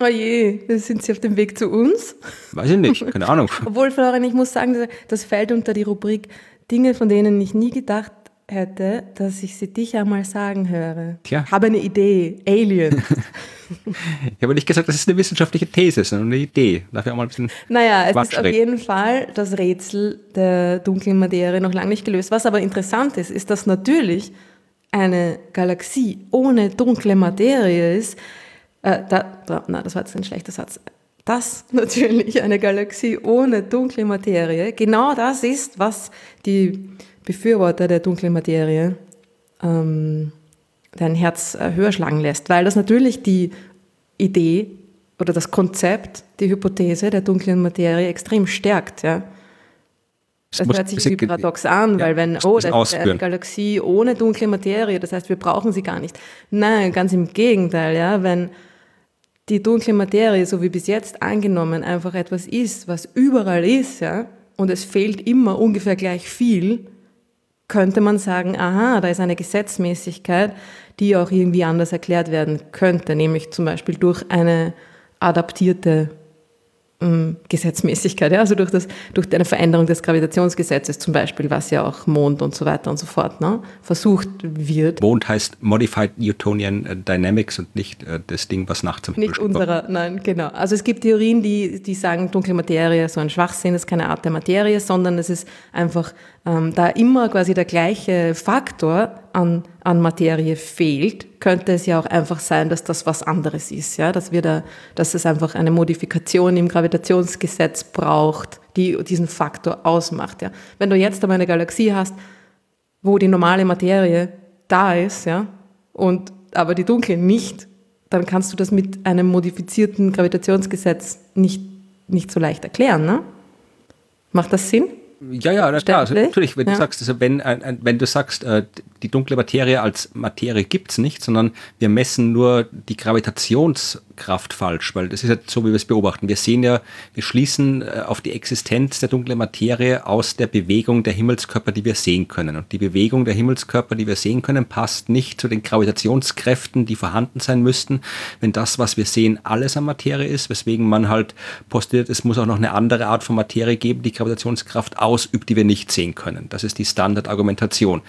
Oh je, sind Sie auf dem Weg zu uns? Weiß ich nicht, keine Ahnung. Obwohl, Florian, ich muss sagen, das fällt unter die Rubrik Dinge, von denen ich nie gedacht hätte, dass ich sie dich einmal sagen höre. Tja. Habe eine Idee, Alien. ich habe nicht gesagt, das ist eine wissenschaftliche These, sondern eine Idee. Darf ich auch mal ein bisschen Naja, es ist auf jeden Fall das Rätsel der dunklen Materie noch lange nicht gelöst. Was aber interessant ist, ist, dass natürlich eine Galaxie ohne dunkle Materie ist. Äh, da, da, na, das war jetzt ein schlechter Satz dass natürlich eine Galaxie ohne dunkle Materie genau das ist, was die Befürworter der dunklen Materie ähm, dein Herz äh, höher schlagen lässt, weil das natürlich die Idee oder das Konzept, die Hypothese der dunklen Materie extrem stärkt. Ja. Das, das hört sich wie paradox an, ja, weil wenn, oh, das ist eine Galaxie ohne dunkle Materie, das heißt, wir brauchen sie gar nicht. Nein, ganz im Gegenteil, ja, wenn die dunkle Materie, so wie bis jetzt angenommen, einfach etwas ist, was überall ist, ja, und es fehlt immer ungefähr gleich viel, könnte man sagen, aha, da ist eine Gesetzmäßigkeit, die auch irgendwie anders erklärt werden könnte, nämlich zum Beispiel durch eine adaptierte ähm, Gesetzmäßigkeit, ja? also durch, das, durch eine Veränderung des Gravitationsgesetzes zum Beispiel, was ja auch Mond und so weiter und so fort ne, versucht wird. Mond heißt Modified Newtonian äh, Dynamics und nicht äh, das Ding, was nachts am Nicht unserer, nein, genau. Also es gibt Theorien, die, die sagen, dunkle Materie ist so ein Schwachsinn, ist keine Art der Materie, sondern es ist einfach, ähm, da immer quasi der gleiche Faktor an, an Materie fehlt, könnte es ja auch einfach sein, dass das was anderes ist, ja, dass wir da, dass es einfach eine Modifikation im Gravitationsgesetz braucht, die diesen Faktor ausmacht, ja. Wenn du jetzt aber eine Galaxie hast, wo die normale Materie da ist, ja, und aber die dunkle nicht, dann kannst du das mit einem modifizierten Gravitationsgesetz nicht, nicht so leicht erklären, ne? Macht das Sinn? Ja, ja, klar. Also, natürlich, wenn ja. du sagst, also wenn, wenn du sagst, äh, die dunkle Materie als Materie gibt es nicht, sondern wir messen nur die Gravitationskraft falsch, weil das ist ja so, wie wir es beobachten. Wir sehen ja, wir schließen äh, auf die Existenz der dunklen Materie aus der Bewegung der Himmelskörper, die wir sehen können. Und die Bewegung der Himmelskörper, die wir sehen können, passt nicht zu den Gravitationskräften, die vorhanden sein müssten, wenn das, was wir sehen, alles an Materie ist, weswegen man halt postuliert, es muss auch noch eine andere Art von Materie geben, die Gravitationskraft ausübt, die wir nicht sehen können. Das ist die Standardargumentation.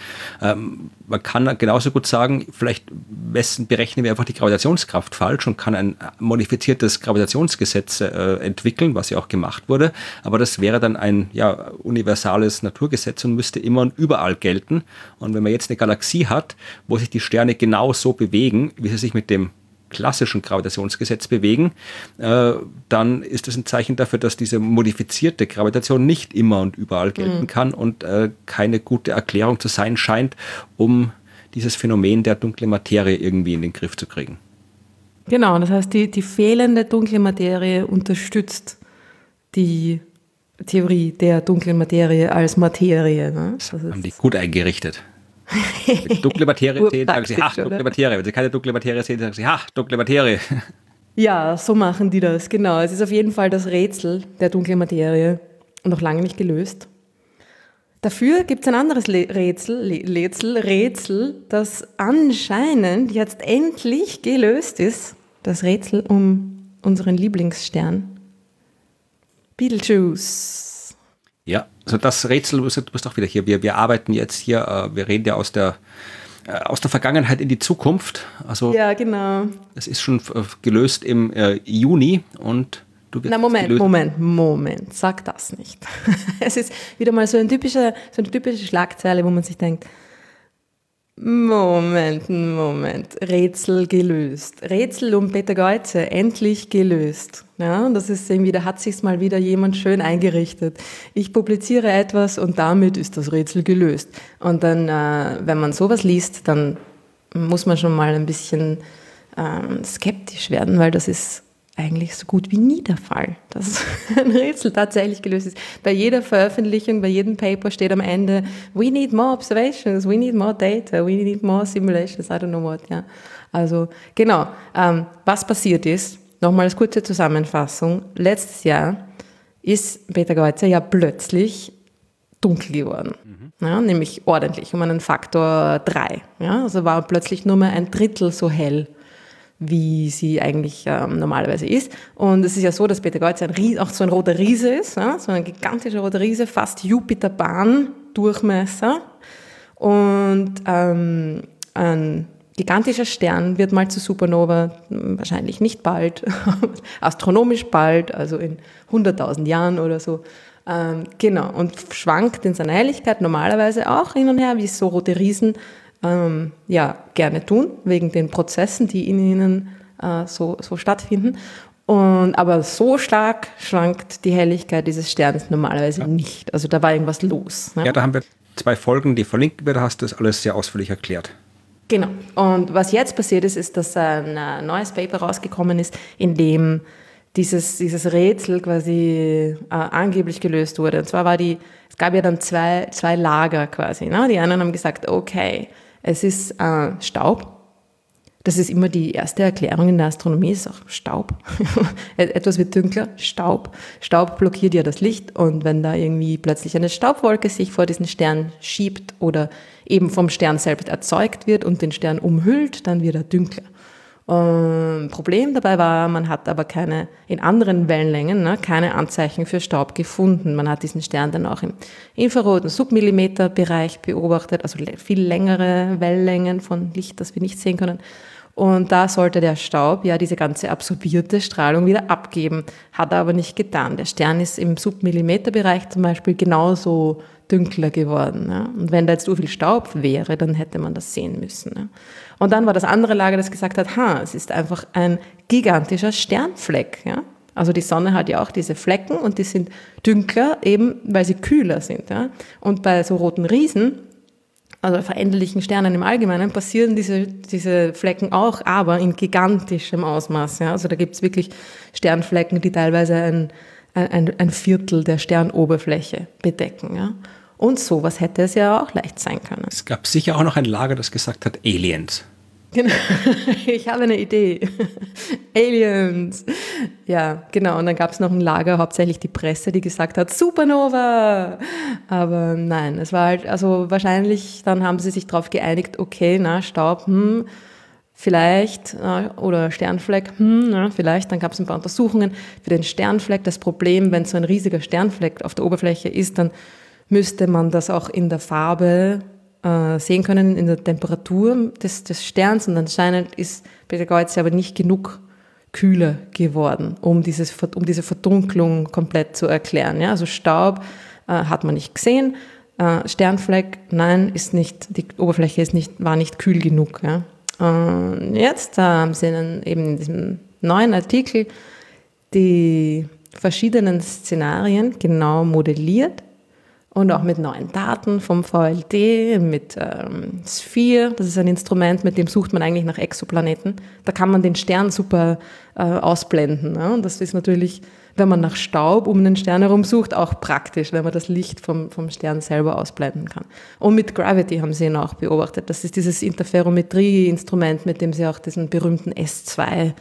Ähm, man kann genauso gut sagen, vielleicht berechnen wir einfach die Gravitationskraft falsch und kann ein modifiziertes Gravitationsgesetz äh, entwickeln, was ja auch gemacht wurde. Aber das wäre dann ein ja, universales Naturgesetz und müsste immer und überall gelten. Und wenn man jetzt eine Galaxie hat, wo sich die Sterne genau so bewegen, wie sie sich mit dem klassischen Gravitationsgesetz bewegen, äh, dann ist das ein Zeichen dafür, dass diese modifizierte Gravitation nicht immer und überall gelten mhm. kann und äh, keine gute Erklärung zu sein scheint, um dieses Phänomen der dunklen Materie irgendwie in den Griff zu kriegen. Genau, das heißt, die, die fehlende dunkle Materie unterstützt die Theorie der dunklen Materie als Materie. Ne? Das, haben die gut eingerichtet. Dunkle Materie sehen, sagen Sie, ach, dunkle Materie. Wenn Sie keine dunkle Materie sehen, sagen Sie, ach, dunkle Materie. Ja, so machen die das, genau. Es ist auf jeden Fall das Rätsel der dunklen Materie noch lange nicht gelöst. Dafür gibt es ein anderes Rätsel, Rätsel, Rätsel, das anscheinend jetzt endlich gelöst ist. Das Rätsel um unseren Lieblingsstern. Beetlejuice. Ja, also das Rätsel, du bist auch wieder hier. Wir, wir arbeiten jetzt hier, äh, wir reden ja aus der, äh, aus der Vergangenheit in die Zukunft. Also ja, genau. Es ist schon äh, gelöst im Juni und du wirst Na Moment, Moment, Moment, sag das nicht. es ist wieder mal so, ein typischer, so eine typische Schlagzeile, wo man sich denkt, Moment, Moment. Rätsel gelöst. Rätsel um Peter Geuze, endlich gelöst. Ja, das ist irgendwie, da hat sich mal wieder jemand schön eingerichtet. Ich publiziere etwas und damit ist das Rätsel gelöst. Und dann, äh, wenn man sowas liest, dann muss man schon mal ein bisschen ähm, skeptisch werden, weil das ist eigentlich so gut wie nie der Fall, dass ein Rätsel tatsächlich gelöst ist. Bei jeder Veröffentlichung, bei jedem Paper steht am Ende, we need more observations, we need more data, we need more simulations, I don't know what. Ja. Also genau, ähm, was passiert ist, nochmal als kurze Zusammenfassung, letztes Jahr ist Peter Geuzer ja plötzlich dunkel geworden. Mhm. Ja, nämlich ordentlich, um einen Faktor 3. Ja, also war plötzlich nur mehr ein Drittel so hell wie sie eigentlich ähm, normalerweise ist. Und es ist ja so, dass Peter Geuze ein auch so ein roter Riese ist, ja? so ein gigantischer roter Riese, fast Jupiterbahn-Durchmesser. Und ähm, ein gigantischer Stern wird mal zu Supernova, wahrscheinlich nicht bald, astronomisch bald, also in 100.000 Jahren oder so. Ähm, genau, und schwankt in seiner Helligkeit normalerweise auch hin und her, wie so rote Riesen ähm, ja, gerne tun, wegen den Prozessen, die in ihnen äh, so, so stattfinden. Und, aber so stark schwankt die Helligkeit dieses Sterns normalerweise ja. nicht. Also da war irgendwas los. Ne? Ja, da haben wir zwei Folgen, die verlinkt werden, hast du das alles sehr ausführlich erklärt. Genau. Und was jetzt passiert ist, ist, dass ein äh, neues Paper rausgekommen ist, in dem dieses, dieses Rätsel quasi äh, angeblich gelöst wurde. Und zwar war die, es gab ja dann zwei, zwei Lager quasi. Ne? Die einen haben gesagt, okay, es ist äh, Staub. Das ist immer die erste Erklärung in der Astronomie, ist auch Staub. Etwas wird dunkler, Staub. Staub blockiert ja das Licht und wenn da irgendwie plötzlich eine Staubwolke sich vor diesen Stern schiebt oder eben vom Stern selbst erzeugt wird und den Stern umhüllt, dann wird er dunkler. Und Problem dabei war, man hat aber keine, in anderen Wellenlängen, ne, keine Anzeichen für Staub gefunden. Man hat diesen Stern dann auch im infraroten Submillimeterbereich beobachtet, also viel längere Wellenlängen von Licht, das wir nicht sehen können. Und da sollte der Staub ja diese ganze absorbierte Strahlung wieder abgeben. Hat er aber nicht getan. Der Stern ist im Submillimeterbereich zum Beispiel genauso dünkler geworden. Ja. Und wenn da jetzt so viel Staub wäre, dann hätte man das sehen müssen. Ja. Und dann war das andere Lager, das gesagt hat, ha, es ist einfach ein gigantischer Sternfleck. Ja. Also die Sonne hat ja auch diese Flecken und die sind dünkler, eben weil sie kühler sind. Ja. Und bei so roten Riesen also veränderlichen Sternen im Allgemeinen, passieren diese, diese Flecken auch, aber in gigantischem Ausmaß. Ja? Also da gibt es wirklich Sternflecken, die teilweise ein, ein, ein Viertel der Sternoberfläche bedecken. Ja? Und sowas hätte es ja auch leicht sein können. Es gab sicher auch noch ein Lager, das gesagt hat Aliens. Genau. Ich habe eine Idee. Aliens. Ja, genau. Und dann gab es noch ein Lager, hauptsächlich die Presse, die gesagt hat, Supernova. Aber nein, es war halt, also wahrscheinlich, dann haben sie sich darauf geeinigt, okay, na, Staub, hm, vielleicht, oder Sternfleck, hm, na, vielleicht. Dann gab es ein paar Untersuchungen für den Sternfleck. Das Problem, wenn so ein riesiger Sternfleck auf der Oberfläche ist, dann müsste man das auch in der Farbe äh, sehen können in der Temperatur des, des Sterns und anscheinend ist Betelgeuse aber nicht genug kühler geworden, um, dieses, um diese Verdunklung komplett zu erklären. Ja? Also Staub äh, hat man nicht gesehen, äh, Sternfleck, nein, ist nicht, die Oberfläche ist nicht, war nicht kühl genug. Ja? Und jetzt haben sie eben in diesem neuen Artikel die verschiedenen Szenarien genau modelliert und auch mit neuen Daten vom VLD, mit ähm, Sphere. Das ist ein Instrument, mit dem sucht man eigentlich nach Exoplaneten. Da kann man den Stern super äh, ausblenden. Ne? Und das ist natürlich, wenn man nach Staub um den Stern herum sucht, auch praktisch, wenn man das Licht vom, vom Stern selber ausblenden kann. Und mit Gravity haben sie ihn auch beobachtet. Das ist dieses Interferometrie-Instrument, mit dem sie auch diesen berühmten S2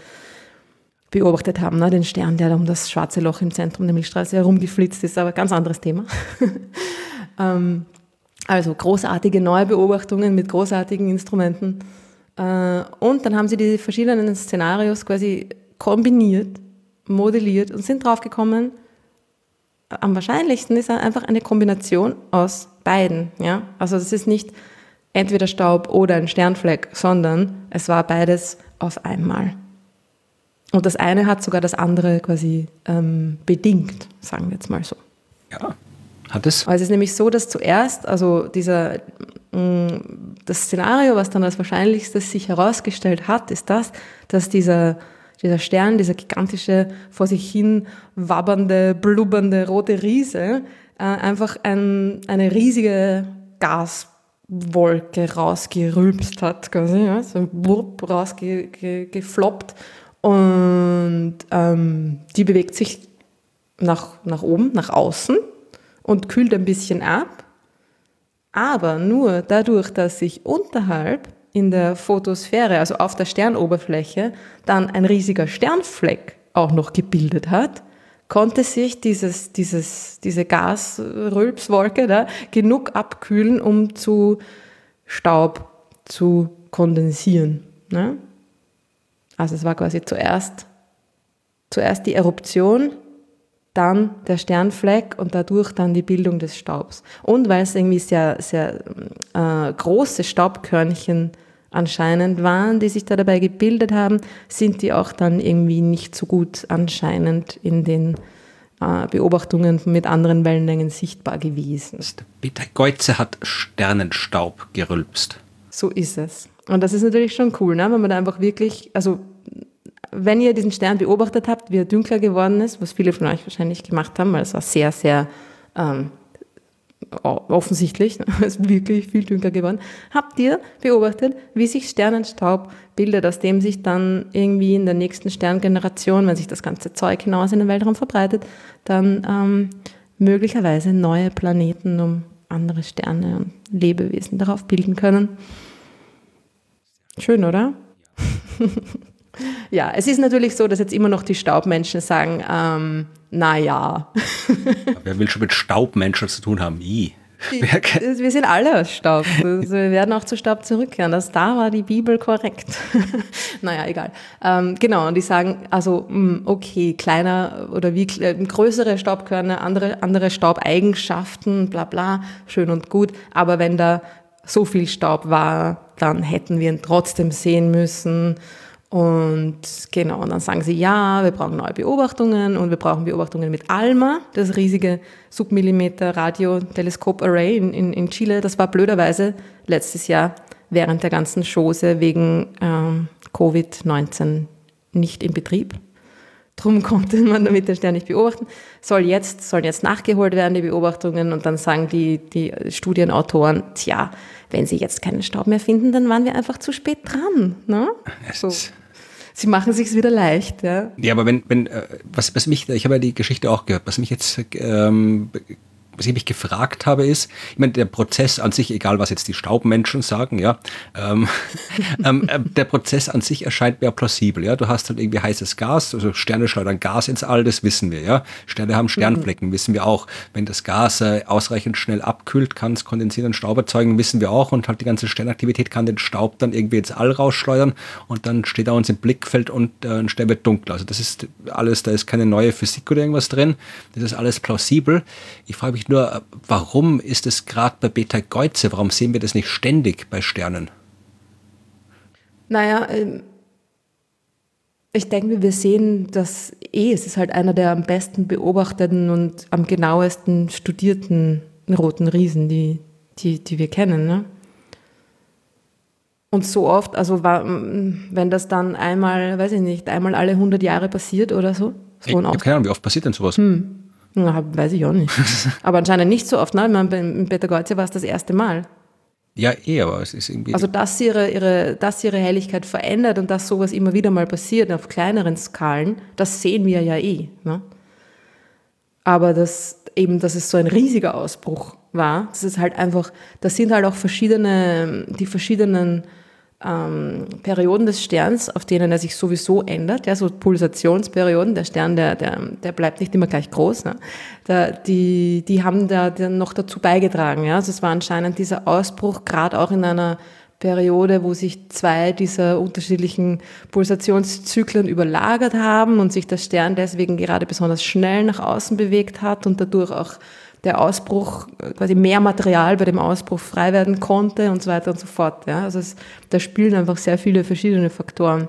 beobachtet haben, ne? den Stern, der um das schwarze Loch im Zentrum der Milchstraße herumgeflitzt ist, aber ganz anderes Thema. ähm, also großartige neue Beobachtungen mit großartigen Instrumenten. Äh, und dann haben sie die verschiedenen Szenarios quasi kombiniert, modelliert und sind draufgekommen, am wahrscheinlichsten ist einfach eine Kombination aus beiden. Ja? Also es ist nicht entweder Staub oder ein Sternfleck, sondern es war beides auf einmal. Und das eine hat sogar das andere quasi ähm, bedingt, sagen wir jetzt mal so. Ja, hat es? Also es ist nämlich so, dass zuerst, also dieser, mh, mm, das Szenario, was dann als wahrscheinlichstes sich herausgestellt hat, ist das, dass dieser, dieser Stern, dieser gigantische, vor sich hin wabbernde, blubbernde rote Riese, äh, einfach ein, eine riesige Gaswolke rausgerülpst hat, quasi, ja, so blub, rausgefloppt und ähm, die bewegt sich nach, nach oben, nach außen und kühlt ein bisschen ab. Aber nur dadurch, dass sich unterhalb in der Photosphäre, also auf der Sternoberfläche, dann ein riesiger Sternfleck auch noch gebildet hat, konnte sich dieses, dieses, diese Gasrülpswolke da genug abkühlen, um zu Staub zu kondensieren. Ne? Also es war quasi zuerst, zuerst die Eruption, dann der Sternfleck und dadurch dann die Bildung des Staubs. Und weil es irgendwie sehr, sehr äh, große Staubkörnchen anscheinend waren, die sich da dabei gebildet haben, sind die auch dann irgendwie nicht so gut anscheinend in den äh, Beobachtungen mit anderen Wellenlängen sichtbar gewesen. Peter Geuze hat Sternenstaub gerülpst. So ist es. Und das ist natürlich schon cool, ne? wenn man da einfach wirklich, also wenn ihr diesen Stern beobachtet habt, wie er dunkler geworden ist, was viele von euch wahrscheinlich gemacht haben, weil es war sehr, sehr ähm, offensichtlich, es ist wirklich viel dunkler geworden, habt ihr beobachtet, wie sich Sternenstaub bildet, aus dem sich dann irgendwie in der nächsten Sterngeneration, wenn sich das ganze Zeug hinaus in den Weltraum verbreitet, dann ähm, möglicherweise neue Planeten um andere Sterne und Lebewesen darauf bilden können. Schön, oder? Ja. ja, es ist natürlich so, dass jetzt immer noch die Staubmenschen sagen, ähm, naja. Wer will schon mit Staubmenschen zu tun haben? I. wir sind alle aus Staub. Also wir werden auch zu Staub zurückkehren. Das, da war die Bibel korrekt. naja, egal. Ähm, genau, und die sagen, also, hm, okay, kleiner oder wie äh, größere Staubkörner, andere, andere Staubeigenschaften, bla bla, schön und gut. Aber wenn da so viel Staub war, dann hätten wir ihn trotzdem sehen müssen. Und genau, und dann sagen sie, ja, wir brauchen neue Beobachtungen und wir brauchen Beobachtungen mit ALMA, das riesige Submillimeter Radioteleskop-Array in, in, in Chile. Das war blöderweise letztes Jahr während der ganzen Chose wegen ähm, Covid-19 nicht in Betrieb. Drum konnte man damit den Stern nicht beobachten. Soll jetzt, sollen jetzt nachgeholt werden, die Beobachtungen, und dann sagen die, die Studienautoren, tja, wenn sie jetzt keinen Staub mehr finden, dann waren wir einfach zu spät dran. Ne? So sie machen sich wieder leicht. Ja, ja aber wenn, wenn äh, was, was mich, ich habe ja die Geschichte auch gehört, was mich jetzt ähm, was ich mich gefragt habe, ist, ich meine, der Prozess an sich, egal was jetzt die Staubmenschen sagen, ja, ähm, ähm, äh, der Prozess an sich erscheint mir plausibel, ja. Du hast halt irgendwie heißes Gas, also Sterne schleudern Gas ins All, das wissen wir, ja. Sterne haben Sternflecken, mhm. wissen wir auch. Wenn das Gas äh, ausreichend schnell abkühlt, kann es kondensieren und Staub erzeugen, wissen wir auch. Und halt die ganze Sternaktivität kann den Staub dann irgendwie ins All rausschleudern und dann steht er uns im Blickfeld und äh, ein Stern wird dunkel. Also das ist alles, da ist keine neue Physik oder irgendwas drin. Das ist alles plausibel. Ich frage mich mich nur, warum ist es gerade bei Beta Geuze, warum sehen wir das nicht ständig bei Sternen? Naja, ähm, ich denke, wir sehen das eh. Es ist halt einer der am besten beobachteten und am genauesten studierten roten Riesen, die, die, die wir kennen. Ne? Und so oft, also wenn das dann einmal, weiß ich nicht, einmal alle 100 Jahre passiert oder so. so ich habe keine Ahnung, wie oft passiert denn sowas? Hm. Na, weiß ich auch nicht. aber anscheinend nicht so oft. Ne? Ich meine, in Peter Geuze war es das erste Mal. Ja, eh, aber es ist irgendwie. Also, dass ihre, ihre, dass ihre Helligkeit verändert und dass sowas immer wieder mal passiert auf kleineren Skalen, das sehen wir ja eh. Ne? Aber das, eben, dass es so ein riesiger Ausbruch war, das ist halt einfach, das sind halt auch verschiedene, die verschiedenen ähm, Perioden des Sterns, auf denen er sich sowieso ändert, ja, so Pulsationsperioden, der Stern, der, der, der bleibt nicht immer gleich groß, ne? da, die, die haben da, da noch dazu beigetragen. Ja? Also es war anscheinend dieser Ausbruch, gerade auch in einer Periode, wo sich zwei dieser unterschiedlichen Pulsationszyklen überlagert haben und sich der Stern deswegen gerade besonders schnell nach außen bewegt hat und dadurch auch der Ausbruch, quasi mehr Material bei dem Ausbruch frei werden konnte und so weiter und so fort. Ja. Also es, da spielen einfach sehr viele verschiedene Faktoren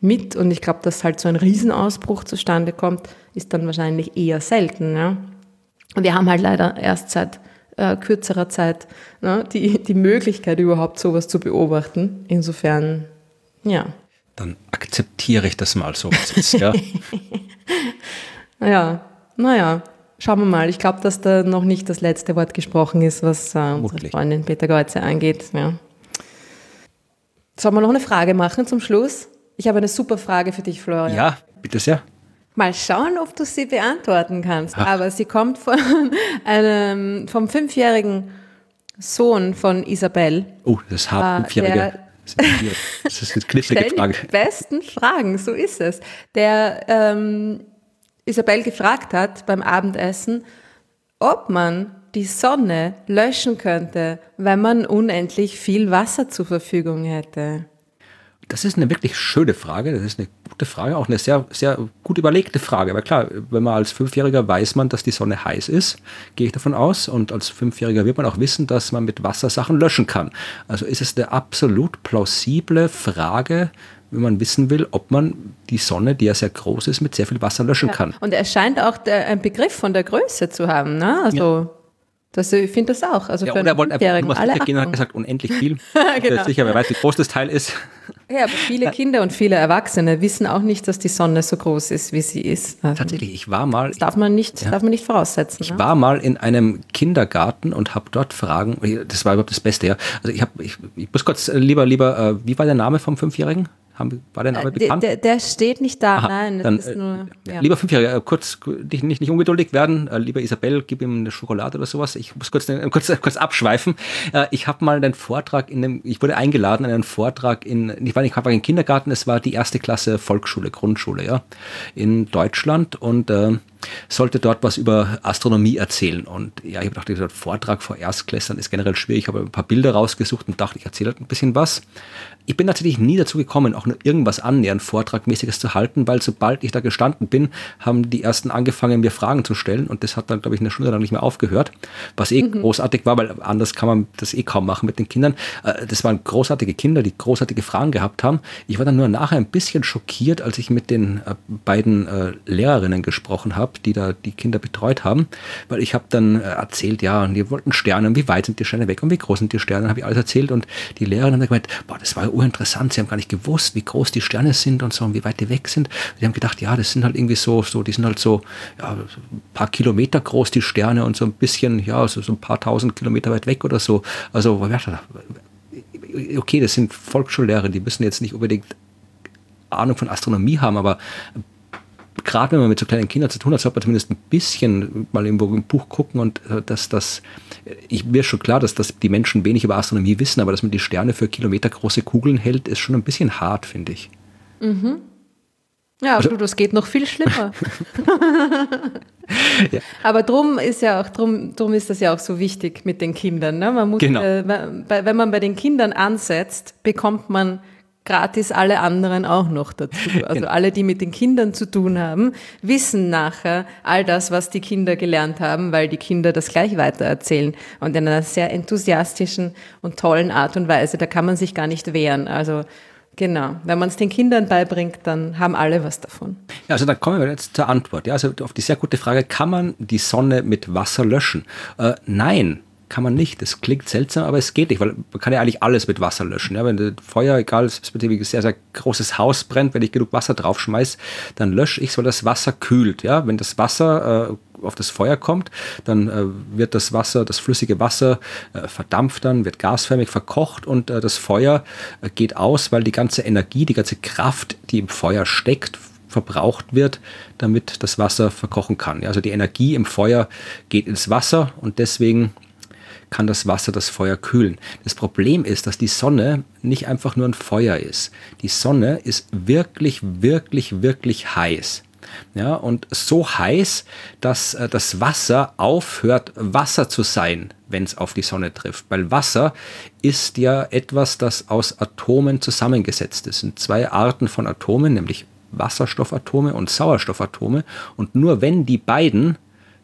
mit und ich glaube, dass halt so ein Riesenausbruch zustande kommt, ist dann wahrscheinlich eher selten. Ja. Und wir haben halt leider erst seit äh, kürzerer Zeit ne, die, die Möglichkeit überhaupt sowas zu beobachten. Insofern, ja. Dann akzeptiere ich das mal so. ja. ja, naja. Schauen wir mal. Ich glaube, dass da noch nicht das letzte Wort gesprochen ist, was äh, unsere Freundin Peter Geuze angeht. Ja. Sollen wir noch eine Frage machen zum Schluss? Ich habe eine super Frage für dich, Florian. Ja, bitte sehr. Mal schauen, ob du sie beantworten kannst. Ach. Aber sie kommt von einem, vom fünfjährigen Sohn von Isabel. Oh, das hart fünfjährige. Das ist eine knifflige Frage. Die besten Fragen, so ist es. Der ähm, Isabel gefragt hat beim Abendessen, ob man die Sonne löschen könnte, wenn man unendlich viel Wasser zur Verfügung hätte. Das ist eine wirklich schöne Frage. Das ist eine gute Frage, auch eine sehr, sehr gut überlegte Frage. Aber klar, wenn man als Fünfjähriger weiß man, dass die Sonne heiß ist, gehe ich davon aus. Und als Fünfjähriger wird man auch wissen, dass man mit Wasser Sachen löschen kann. Also ist es eine absolut plausible Frage, wenn man wissen will, ob man die Sonne, die ja sehr groß ist, mit sehr viel Wasser löschen ja. kann. Und er scheint auch der, einen Begriff von der Größe zu haben. Ne? Also ja. das, ich finde das auch. Also ja, für und er wollte einfach nur alle gehen, hat gesagt, unendlich viel. genau. Sicher, wer weiß, wie groß das Teil ist. Ja, aber viele Kinder und viele Erwachsene wissen auch nicht, dass die Sonne so groß ist, wie sie ist. Also Tatsächlich, ich war mal. Das darf man nicht, ja. darf man nicht voraussetzen. Ich ne? war mal in einem Kindergarten und habe dort Fragen. Das war überhaupt das Beste, ja. Also ich habe, ich, ich muss kurz äh, lieber, lieber, äh, wie war der Name vom Fünfjährigen? Haben, war der Name äh, bekannt? Der, der, steht nicht da, Aha, nein. Dann, ist nur, ja. Lieber Fünfjähriger, äh, kurz, nicht, nicht, nicht ungeduldig werden. Äh, lieber Isabel, gib ihm eine Schokolade oder sowas. Ich muss kurz, äh, kurz, kurz abschweifen. Äh, ich habe mal einen Vortrag in einem, ich wurde eingeladen in einen Vortrag in, ich war nicht einfach in Kindergarten, es war die erste Klasse Volksschule, Grundschule, ja, in Deutschland und äh, sollte dort was über Astronomie erzählen. Und ja, ich habe gedacht, dieser Vortrag vor Erstklässlern ist generell schwierig. Ich habe ein paar Bilder rausgesucht und dachte, ich erzähle halt ein bisschen was. Ich bin tatsächlich nie dazu gekommen, auch nur irgendwas annähernd Vortragmäßiges zu halten, weil sobald ich da gestanden bin, haben die ersten angefangen, mir Fragen zu stellen und das hat dann, glaube ich, eine Stunde lang nicht mehr aufgehört, was eh mhm. großartig war, weil anders kann man das eh kaum machen mit den Kindern. Äh, das waren großartige Kinder, die großartige Fragen gehabt haben. Ich war dann nur nachher ein bisschen schockiert, als ich mit den äh, beiden äh, Lehrerinnen gesprochen habe, die da die Kinder betreut haben, weil ich habe dann erzählt, ja, und die wollten Sterne, und wie weit sind die Sterne weg und wie groß sind die Sterne, habe ich alles erzählt und die Lehrerin hat gemeint, boah, das war urinteressant. Sie haben gar nicht gewusst, wie groß die Sterne sind und so und wie weit die weg sind. Sie haben gedacht, ja, das sind halt irgendwie so, so die sind halt so ja, ein paar Kilometer groß, die Sterne und so ein bisschen, ja, so, so ein paar tausend Kilometer weit weg oder so. Also, okay, das sind Volksschullehrer, die müssen jetzt nicht unbedingt Ahnung von Astronomie haben, aber gerade wenn man mit so kleinen Kindern zu tun hat, sollte man zumindest ein bisschen mal irgendwo im Buch gucken und äh, dass das, ich, mir ist schon klar, dass, dass die Menschen wenig über Astronomie wissen, aber dass man die Sterne für kilometergroße Kugeln hält, ist schon ein bisschen hart, finde ich. Mhm. Ja, also, du, das geht noch viel schlimmer. ja. Aber drum ist ja auch, drum, drum ist das ja auch so wichtig mit den Kindern. Ne? Man muss, genau. äh, wenn man bei den Kindern ansetzt, bekommt man gratis alle anderen auch noch dazu. Also genau. alle, die mit den Kindern zu tun haben, wissen nachher all das, was die Kinder gelernt haben, weil die Kinder das gleich weitererzählen und in einer sehr enthusiastischen und tollen Art und Weise. Da kann man sich gar nicht wehren. Also Genau. Wenn man es den Kindern beibringt, dann haben alle was davon. Ja, also dann kommen wir jetzt zur Antwort. Ja, also auf die sehr gute Frage, kann man die Sonne mit Wasser löschen? Äh, nein, kann man nicht. Das klingt seltsam, aber es geht nicht, weil man kann ja eigentlich alles mit Wasser löschen. Ja, wenn Feuer, egal, es ist ein sehr, sehr großes Haus brennt, wenn ich genug Wasser draufschmeiße, dann lösche ich es, weil das Wasser kühlt. Ja, wenn das Wasser äh, auf das Feuer kommt, dann äh, wird das Wasser, das flüssige Wasser äh, verdampft dann, wird gasförmig verkocht und äh, das Feuer äh, geht aus, weil die ganze Energie, die ganze Kraft, die im Feuer steckt, verbraucht wird, damit das Wasser verkochen kann. Also die Energie im Feuer geht ins Wasser und deswegen kann das Wasser das Feuer kühlen. Das Problem ist, dass die Sonne nicht einfach nur ein Feuer ist. Die Sonne ist wirklich, wirklich, wirklich heiß. Ja, und so heiß, dass äh, das Wasser aufhört, Wasser zu sein, wenn es auf die Sonne trifft. Weil Wasser ist ja etwas, das aus Atomen zusammengesetzt ist. Es sind zwei Arten von Atomen, nämlich Wasserstoffatome und Sauerstoffatome. Und nur wenn die beiden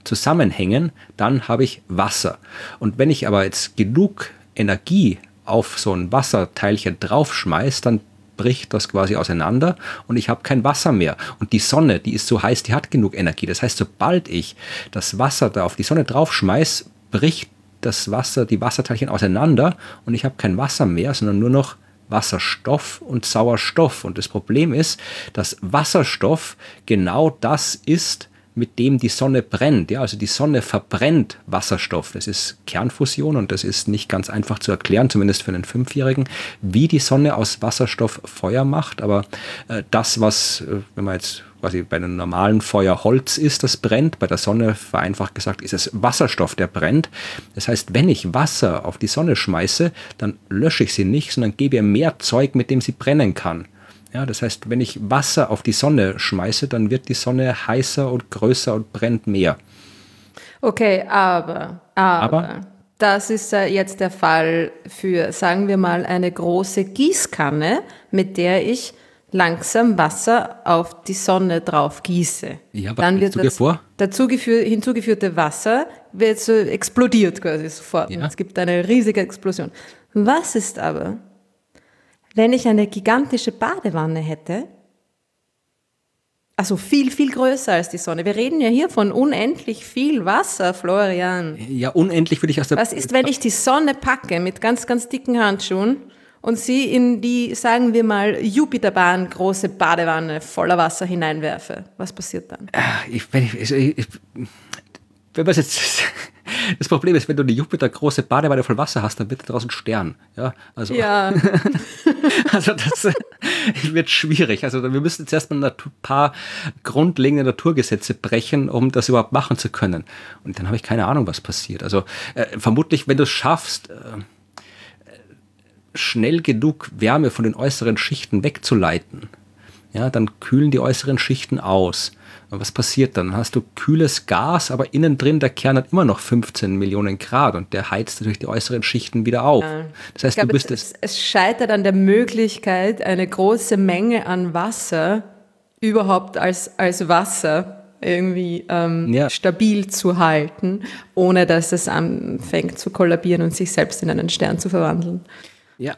zusammenhängen, dann habe ich Wasser. Und wenn ich aber jetzt genug Energie auf so ein Wasserteilchen draufschmeiße, dann bricht das quasi auseinander und ich habe kein Wasser mehr. Und die Sonne, die ist so heiß, die hat genug Energie. Das heißt, sobald ich das Wasser da auf die Sonne draufschmeiße, bricht das Wasser, die Wasserteilchen auseinander und ich habe kein Wasser mehr, sondern nur noch Wasserstoff und Sauerstoff. Und das Problem ist, dass Wasserstoff genau das ist, mit dem die Sonne brennt. Ja, also die Sonne verbrennt Wasserstoff. Das ist Kernfusion und das ist nicht ganz einfach zu erklären, zumindest für einen Fünfjährigen, wie die Sonne aus Wasserstoff Feuer macht. Aber äh, das, was, äh, wenn man jetzt quasi bei einem normalen Feuer Holz ist, das brennt, bei der Sonne vereinfacht gesagt ist es Wasserstoff, der brennt. Das heißt, wenn ich Wasser auf die Sonne schmeiße, dann lösche ich sie nicht, sondern gebe ihr mehr Zeug, mit dem sie brennen kann. Ja, das heißt, wenn ich Wasser auf die Sonne schmeiße, dann wird die Sonne heißer und größer und brennt mehr. Okay, aber, aber, aber? das ist jetzt der Fall für, sagen wir mal, eine große Gießkanne, mit der ich langsam Wasser auf die Sonne drauf gieße. Ja, aber dann wird das vor? dazu hinzugeführte Wasser wird so explodiert quasi sofort. Ja. Es gibt eine riesige Explosion. Was ist aber, wenn ich eine gigantische Badewanne hätte, also viel, viel größer als die Sonne. Wir reden ja hier von unendlich viel Wasser, Florian. Ja, unendlich würde ich aus der... Was ist, wenn ich die Sonne packe mit ganz, ganz dicken Handschuhen und sie in die, sagen wir mal, Jupiterbahn große Badewanne voller Wasser hineinwerfe? Was passiert dann? Ah, ich, wenn ich, ich, wenn man jetzt das Problem ist, wenn du eine Jupiter große Badewanne voll Wasser hast, dann wird da draußen Stern. Ja, also, ja. also das äh, wird schwierig. Also wir müssen jetzt erstmal ein paar grundlegende Naturgesetze brechen, um das überhaupt machen zu können. Und dann habe ich keine Ahnung, was passiert. Also äh, vermutlich, wenn du es schaffst, äh, schnell genug Wärme von den äußeren Schichten wegzuleiten, ja, dann kühlen die äußeren Schichten aus. Und was passiert dann? Hast du kühles Gas, aber innen drin der Kern hat immer noch 15 Millionen Grad und der heizt natürlich die äußeren Schichten wieder auf. Ja. Das heißt, glaub, du bist es, es scheitert an der Möglichkeit, eine große Menge an Wasser überhaupt als, als Wasser irgendwie ähm, ja. stabil zu halten, ohne dass es anfängt zu kollabieren und sich selbst in einen Stern zu verwandeln. Ja.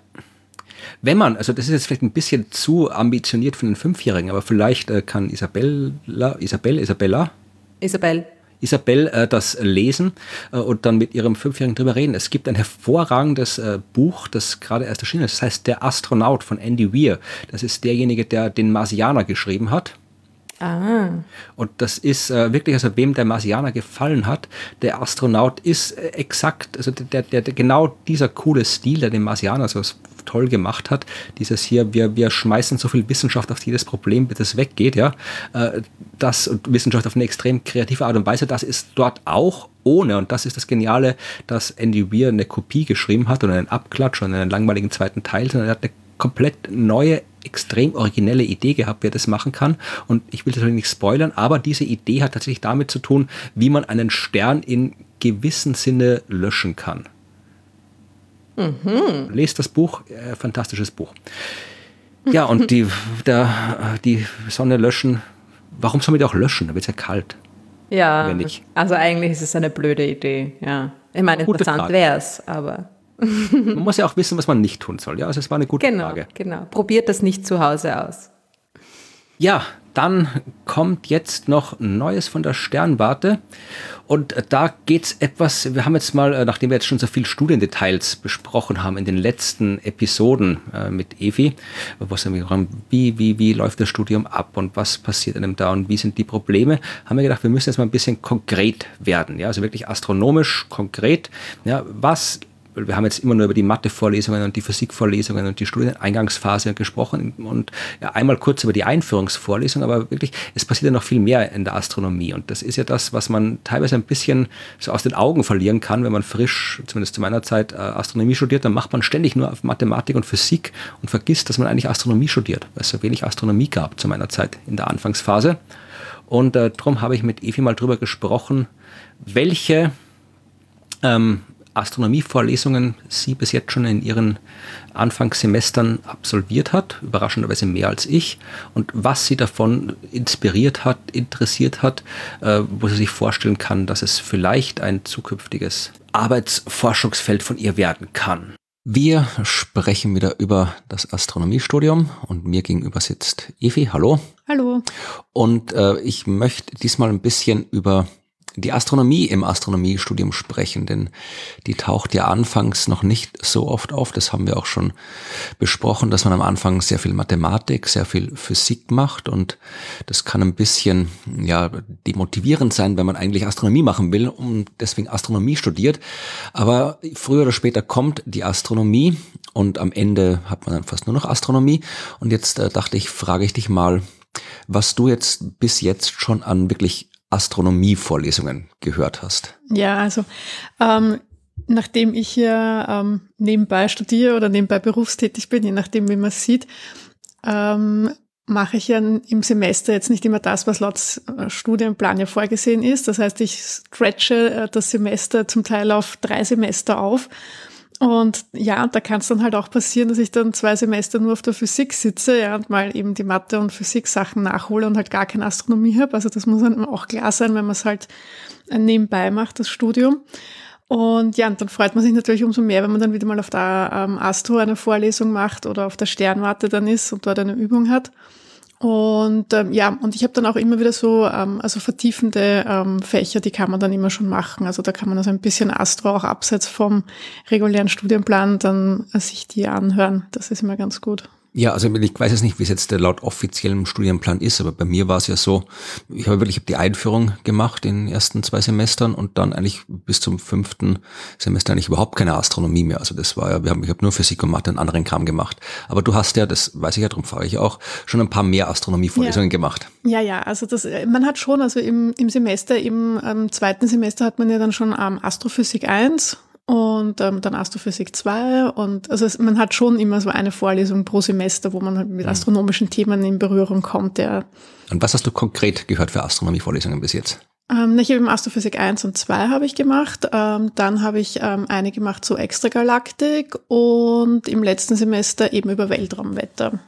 Wenn man, also das ist jetzt vielleicht ein bisschen zu ambitioniert für einen Fünfjährigen, aber vielleicht äh, kann Isabella, Isabel, Isabella? Isabel. Isabel äh, das lesen äh, und dann mit ihrem Fünfjährigen drüber reden. Es gibt ein hervorragendes äh, Buch, das gerade erst erschienen ist. Das heißt Der Astronaut von Andy Weir. Das ist derjenige, der den Marsianer geschrieben hat. Ah. Und das ist äh, wirklich, also wem der Marsianer gefallen hat, der Astronaut ist äh, exakt, also der, der, der, genau dieser coole Stil, der den Marsianer so toll gemacht hat, dieses hier, wir, wir schmeißen so viel Wissenschaft auf jedes Problem, bis es weggeht, ja, äh, das und Wissenschaft auf eine extrem kreative Art und Weise, das ist dort auch ohne, und das ist das Geniale, dass Andy Weir eine Kopie geschrieben hat oder einen Abklatsch oder einen langweiligen zweiten Teil, sondern er hat eine komplett neue, extrem originelle Idee gehabt, wer das machen kann. Und ich will das natürlich nicht spoilern, aber diese Idee hat tatsächlich damit zu tun, wie man einen Stern in gewissem Sinne löschen kann. Mhm. Lest das Buch, äh, fantastisches Buch. Ja, und die, der, die Sonne löschen, warum soll man die auch löschen? Da wird es ja kalt. Ja, also eigentlich ist es eine blöde Idee, ja. Ich meine, interessant wäre es, aber man muss ja auch wissen, was man nicht tun soll. Ja, also es war eine gute genau, Frage. Genau, probiert das nicht zu Hause aus. Ja, dann kommt jetzt noch Neues von der Sternwarte. Und da geht es etwas, wir haben jetzt mal, äh, nachdem wir jetzt schon so viel Studiendetails besprochen haben in den letzten Episoden äh, mit Evi, wo es wie, wie, wie läuft das Studium ab und was passiert einem da und wie sind die Probleme, haben wir gedacht, wir müssen jetzt mal ein bisschen konkret werden. Ja, also wirklich astronomisch konkret. Ja, was weil wir haben jetzt immer nur über die Mathe-Vorlesungen und die Physik-Vorlesungen und die Studieneingangsphase gesprochen und ja, einmal kurz über die Einführungsvorlesung, aber wirklich, es passiert ja noch viel mehr in der Astronomie und das ist ja das, was man teilweise ein bisschen so aus den Augen verlieren kann, wenn man frisch, zumindest zu meiner Zeit, äh, Astronomie studiert, dann macht man ständig nur auf Mathematik und Physik und vergisst, dass man eigentlich Astronomie studiert, weil es so wenig Astronomie gab zu meiner Zeit in der Anfangsphase. Und äh, darum habe ich mit Evi mal drüber gesprochen, welche ähm, Astronomievorlesungen sie bis jetzt schon in ihren Anfangssemestern absolviert hat, überraschenderweise mehr als ich, und was sie davon inspiriert hat, interessiert hat, äh, wo sie sich vorstellen kann, dass es vielleicht ein zukünftiges Arbeitsforschungsfeld von ihr werden kann. Wir sprechen wieder über das Astronomiestudium und mir gegenüber sitzt Evi. Hallo. Hallo. Und äh, ich möchte diesmal ein bisschen über die Astronomie im Astronomiestudium sprechen, denn die taucht ja anfangs noch nicht so oft auf. Das haben wir auch schon besprochen, dass man am Anfang sehr viel Mathematik, sehr viel Physik macht und das kann ein bisschen ja demotivierend sein, wenn man eigentlich Astronomie machen will und deswegen Astronomie studiert. Aber früher oder später kommt die Astronomie und am Ende hat man dann fast nur noch Astronomie. Und jetzt äh, dachte ich, frage ich dich mal, was du jetzt bis jetzt schon an wirklich Astronomie-Vorlesungen gehört hast? Ja, also ähm, nachdem ich ja ähm, nebenbei studiere oder nebenbei berufstätig bin, je nachdem, wie man es sieht, ähm, mache ich ja im Semester jetzt nicht immer das, was laut äh, Studienplan ja vorgesehen ist. Das heißt, ich stretche äh, das Semester zum Teil auf drei Semester auf und ja, da kann es dann halt auch passieren, dass ich dann zwei Semester nur auf der Physik sitze ja, und mal eben die Mathe- und Physik-Sachen nachhole und halt gar keine Astronomie habe. Also das muss dann auch klar sein, wenn man es halt nebenbei macht, das Studium. Und ja, und dann freut man sich natürlich umso mehr, wenn man dann wieder mal auf der ähm, Astro eine Vorlesung macht oder auf der Sternwarte dann ist und dort eine Übung hat. Und ähm, ja, und ich habe dann auch immer wieder so, ähm, also vertiefende ähm, Fächer, die kann man dann immer schon machen. Also da kann man also ein bisschen Astro auch abseits vom regulären Studienplan dann äh, sich die anhören. Das ist immer ganz gut. Ja, also ich weiß jetzt nicht, wie es jetzt laut offiziellem Studienplan ist, aber bei mir war es ja so, ich habe wirklich die Einführung gemacht in den ersten zwei Semestern und dann eigentlich bis zum fünften Semester eigentlich überhaupt keine Astronomie mehr. Also das war ja, wir haben, ich habe nur Physik und Mathe und anderen Kram gemacht. Aber du hast ja, das weiß ich ja, darum frage ich auch, schon ein paar mehr Astronomievorlesungen ja. gemacht. Ja, ja, also das, man hat schon, also im, im Semester, im ähm, zweiten Semester hat man ja dann schon ähm, Astrophysik 1 und ähm, dann Astrophysik 2 und also es, man hat schon immer so eine Vorlesung pro Semester, wo man halt mit mhm. astronomischen Themen in Berührung kommt. Der und was hast du konkret gehört für Astronomie-Vorlesungen bis jetzt? Ähm, ich habe im Astrophysik 1 und 2 habe ich gemacht. Ähm, dann habe ich ähm, eine gemacht zu Extragalaktik und im letzten Semester eben über Weltraumwetter.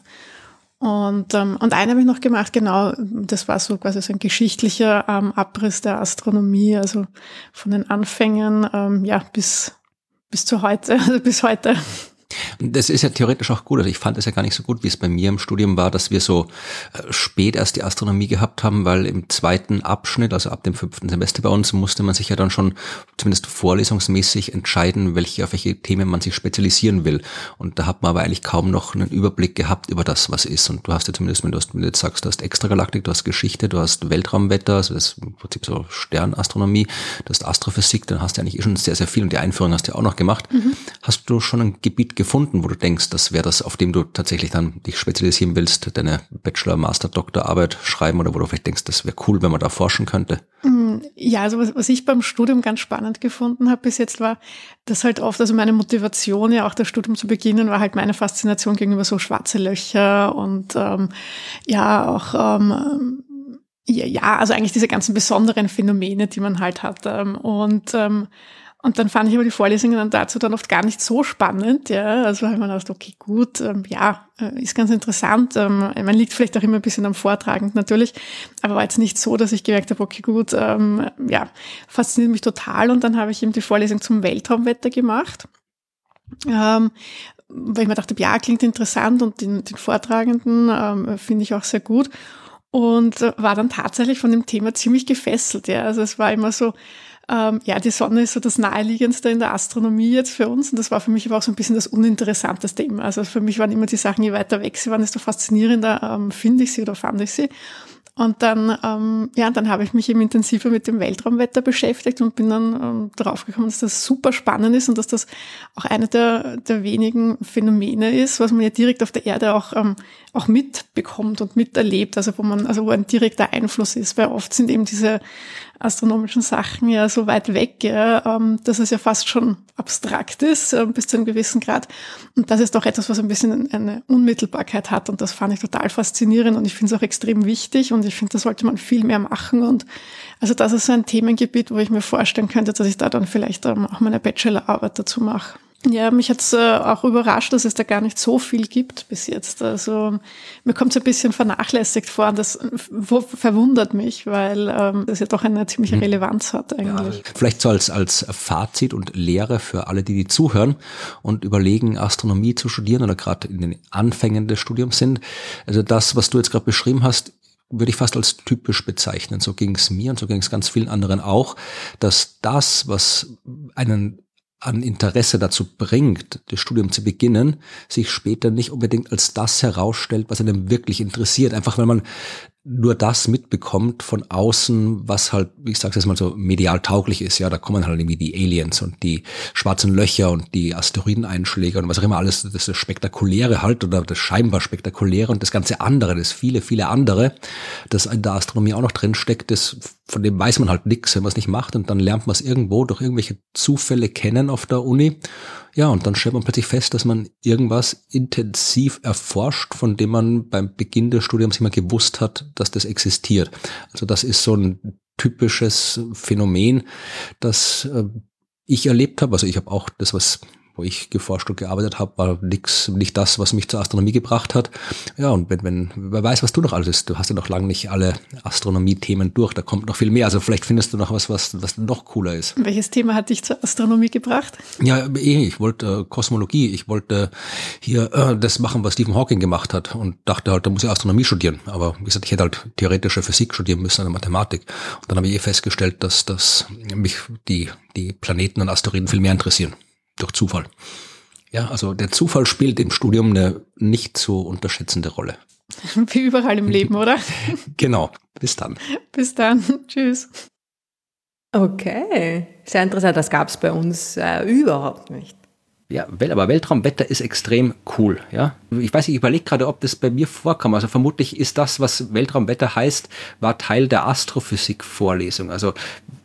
Und, ähm, und eine habe ich noch gemacht, genau, das war so quasi so ein geschichtlicher ähm, Abriss der Astronomie, also von den Anfängen ähm, ja, bis, bis zu heute, also bis heute. Das ist ja theoretisch auch gut. Also ich fand es ja gar nicht so gut, wie es bei mir im Studium war, dass wir so äh, spät erst die Astronomie gehabt haben, weil im zweiten Abschnitt, also ab dem fünften Semester bei uns, musste man sich ja dann schon zumindest vorlesungsmäßig entscheiden, welche, auf welche Themen man sich spezialisieren will. Und da hat man aber eigentlich kaum noch einen Überblick gehabt über das, was ist. Und du hast ja zumindest, wenn du, hast, wenn du jetzt sagst, du hast Extragalaktik, du hast Geschichte, du hast Weltraumwetter, also das ist im Prinzip so Sternastronomie, du hast Astrophysik, dann hast du eigentlich eh schon sehr, sehr viel und die Einführung hast du ja auch noch gemacht. Mhm. Hast du schon ein Gebiet gefunden, wo du denkst, das wäre das, auf dem du tatsächlich dann dich spezialisieren willst, deine Bachelor, Master, Doktorarbeit schreiben oder wo du vielleicht denkst, das wäre cool, wenn man da forschen könnte? Mm, ja, also was, was ich beim Studium ganz spannend gefunden habe bis jetzt war, dass halt oft, also meine Motivation ja auch das Studium zu beginnen, war halt meine Faszination gegenüber so schwarze Löcher und ähm, ja auch ähm, ja, ja, also eigentlich diese ganzen besonderen Phänomene, die man halt hat. Ähm, und ähm, und dann fand ich aber die Vorlesungen dann dazu dann oft gar nicht so spannend. Ja, also habe ich mir gedacht, okay, gut, ähm, ja, äh, ist ganz interessant. Ähm, man liegt vielleicht auch immer ein bisschen am Vortragend natürlich, aber war jetzt nicht so, dass ich gemerkt habe, okay, gut, ähm, ja, fasziniert mich total. Und dann habe ich eben die Vorlesung zum Weltraumwetter gemacht. Ähm, weil ich mir dachte, ja, klingt interessant und den, den Vortragenden ähm, finde ich auch sehr gut. Und äh, war dann tatsächlich von dem Thema ziemlich gefesselt. Ja, also es war immer so, ähm, ja, die Sonne ist so das Naheliegendste in der Astronomie jetzt für uns und das war für mich aber auch so ein bisschen das uninteressanteste immer. Also für mich waren immer die Sachen, je weiter weg sie waren, desto faszinierender ähm, finde ich sie oder fand ich sie. Und dann, ähm, ja, dann habe ich mich eben intensiver mit dem Weltraumwetter beschäftigt und bin dann ähm, draufgekommen, dass das super spannend ist und dass das auch eine der, der wenigen Phänomene ist, was man ja direkt auf der Erde auch, ähm, auch mitbekommt und miterlebt, also wo man, also wo ein direkter Einfluss ist, weil oft sind eben diese astronomischen Sachen ja so weit weg, ja, ähm, dass es ja fast schon abstrakt ist, äh, bis zu einem gewissen Grad. Und das ist doch etwas, was ein bisschen eine Unmittelbarkeit hat. Und das fand ich total faszinierend und ich finde es auch extrem wichtig und ich finde, da sollte man viel mehr machen. Und also das ist so ein Themengebiet, wo ich mir vorstellen könnte, dass ich da dann vielleicht ähm, auch meine Bachelorarbeit dazu mache. Ja, mich hat's äh, auch überrascht, dass es da gar nicht so viel gibt bis jetzt. Also mir kommt es ein bisschen vernachlässigt vor und das verwundert mich, weil ähm, das ja doch eine ziemliche mhm. Relevanz hat eigentlich. Ja, vielleicht so als, als Fazit und Lehre für alle, die die zuhören und überlegen, Astronomie zu studieren oder gerade in den Anfängen des Studiums sind. Also das, was du jetzt gerade beschrieben hast, würde ich fast als typisch bezeichnen. So ging es mir und so ging es ganz vielen anderen auch, dass das, was einen an Interesse dazu bringt, das Studium zu beginnen, sich später nicht unbedingt als das herausstellt, was einem wirklich interessiert. Einfach weil man nur das mitbekommt von außen, was halt, ich sage jetzt mal so, medial tauglich ist. Ja, da kommen halt irgendwie die Aliens und die schwarzen Löcher und die Asteroideneinschläge und was auch immer alles, das, Spektakuläre halt oder das scheinbar Spektakuläre und das ganze andere, das viele, viele andere, das in der Astronomie auch noch drin steckt, das, von dem weiß man halt nichts, wenn man es nicht macht und dann lernt man es irgendwo durch irgendwelche Zufälle kennen auf der Uni ja, und dann stellt man plötzlich fest, dass man irgendwas intensiv erforscht, von dem man beim Beginn des Studiums immer gewusst hat, dass das existiert. Also das ist so ein typisches Phänomen, das äh, ich erlebt habe. Also ich habe auch das, was wo ich geforscht und gearbeitet habe, war nix, nicht das, was mich zur Astronomie gebracht hat. Ja, und wenn, wenn, wer weiß, was du noch alles ist. Du hast ja noch lange nicht alle Astronomie-Themen durch, da kommt noch viel mehr. Also vielleicht findest du noch was, was, was noch cooler ist. Welches Thema hat dich zur Astronomie gebracht? Ja, eh, ich wollte äh, Kosmologie, ich wollte hier äh, das machen, was Stephen Hawking gemacht hat und dachte halt, da muss ich Astronomie studieren. Aber wie gesagt, ich hätte halt theoretische Physik studieren müssen, eine Mathematik. Und dann habe ich eh festgestellt, dass, dass mich die, die Planeten und Asteroiden viel mehr interessieren durch Zufall. Ja, also der Zufall spielt im Studium eine nicht zu unterschätzende Rolle. Wie überall im Leben, oder? genau. Bis dann. Bis dann. Tschüss. Okay, sehr interessant. Das gab es bei uns äh, überhaupt nicht. Ja, aber Weltraumwetter ist extrem cool. Ja? Ich weiß, ich überlege gerade, ob das bei mir vorkommt. Also vermutlich ist das, was Weltraumwetter heißt, war Teil der Astrophysik-Vorlesung. Also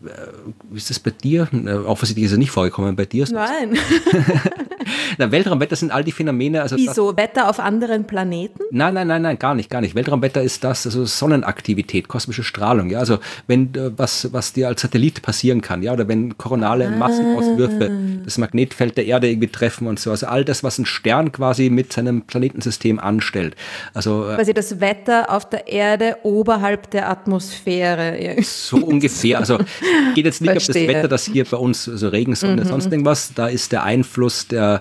äh, ist das bei dir? Äh, offensichtlich ist es nicht vorgekommen bei dir. Nein. Na, Weltraumwetter sind all die Phänomene. Also Wieso? Wetter auf anderen Planeten? Nein, nein, nein, nein, gar nicht, gar nicht. Weltraumwetter ist das, also Sonnenaktivität, kosmische Strahlung. Ja, also wenn äh, was, was dir als Satellit passieren kann, ja, oder wenn koronale ah. Massenauswürfe das Magnetfeld der Erde irgendwie treffen und so. Also all das, was ein Stern quasi mit seinem Planetensystem anstellt. Also äh, quasi das Wetter auf der Erde oberhalb der Atmosphäre. So ungefähr. Also geht jetzt nicht Verstehe. um das Wetter, das hier bei uns, also Regen, Sonne, mhm. sonst irgendwas. Da ist der Einfluss der,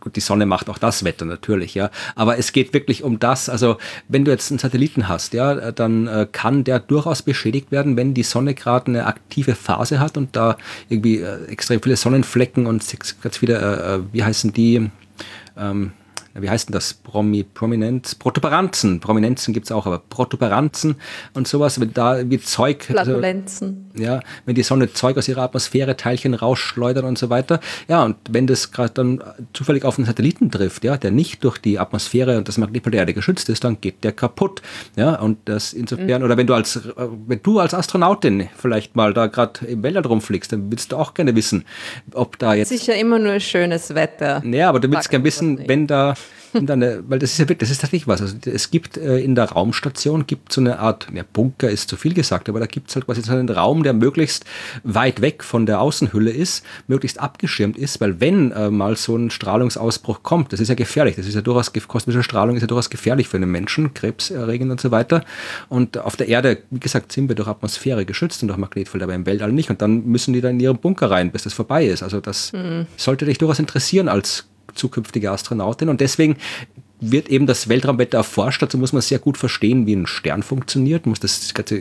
gut, die Sonne macht auch das Wetter natürlich, ja. Aber es geht wirklich um das. Also wenn du jetzt einen Satelliten hast, ja, dann äh, kann der durchaus beschädigt werden, wenn die Sonne gerade eine aktive Phase hat und da irgendwie äh, extrem viele Sonnenflecken und ganz viele, äh, wie heißen die? Ähm, wie heißt denn das? Promi, Prominenz, Protuberanzen. Prominenzen gibt es auch, aber Protuberanzen und sowas, wenn da wie Zeug. Also Flatulenzen. Also, ja, wenn die Sonne Zeug aus ihrer Atmosphäre, Teilchen rausschleudert und so weiter. Ja, und wenn das gerade dann zufällig auf einen Satelliten trifft, ja, der nicht durch die Atmosphäre und das Magnetfeld der Erde geschützt ist, dann geht der kaputt. Ja, und das insofern, mhm. oder wenn du als, wenn du als Astronautin vielleicht mal da gerade im Weltall rumfliegst, dann willst du auch gerne wissen, ob da jetzt. Sicher immer nur schönes Wetter. Ja, aber du willst gerne wissen, wenn da eine, weil das ist ja wirklich, das ist tatsächlich was. Also es gibt äh, in der Raumstation gibt so eine Art, ja, Bunker ist zu viel gesagt, aber da gibt es halt quasi so einen Raum, der möglichst weit weg von der Außenhülle ist, möglichst abgeschirmt ist, weil wenn äh, mal so ein Strahlungsausbruch kommt, das ist ja gefährlich, das ist ja durchaus, kosmische Strahlung ist ja durchaus gefährlich für einen Menschen, krebserregend und so weiter. Und auf der Erde, wie gesagt, sind wir durch Atmosphäre geschützt und durch Magnetfeld, aber im Weltall nicht. Und dann müssen die da in ihren Bunker rein, bis das vorbei ist. Also das mhm. sollte dich durchaus interessieren als zukünftige Astronautin. Und deswegen wird eben das Weltraumwetter erforscht. Dazu muss man sehr gut verstehen, wie ein Stern funktioniert, muss das ganze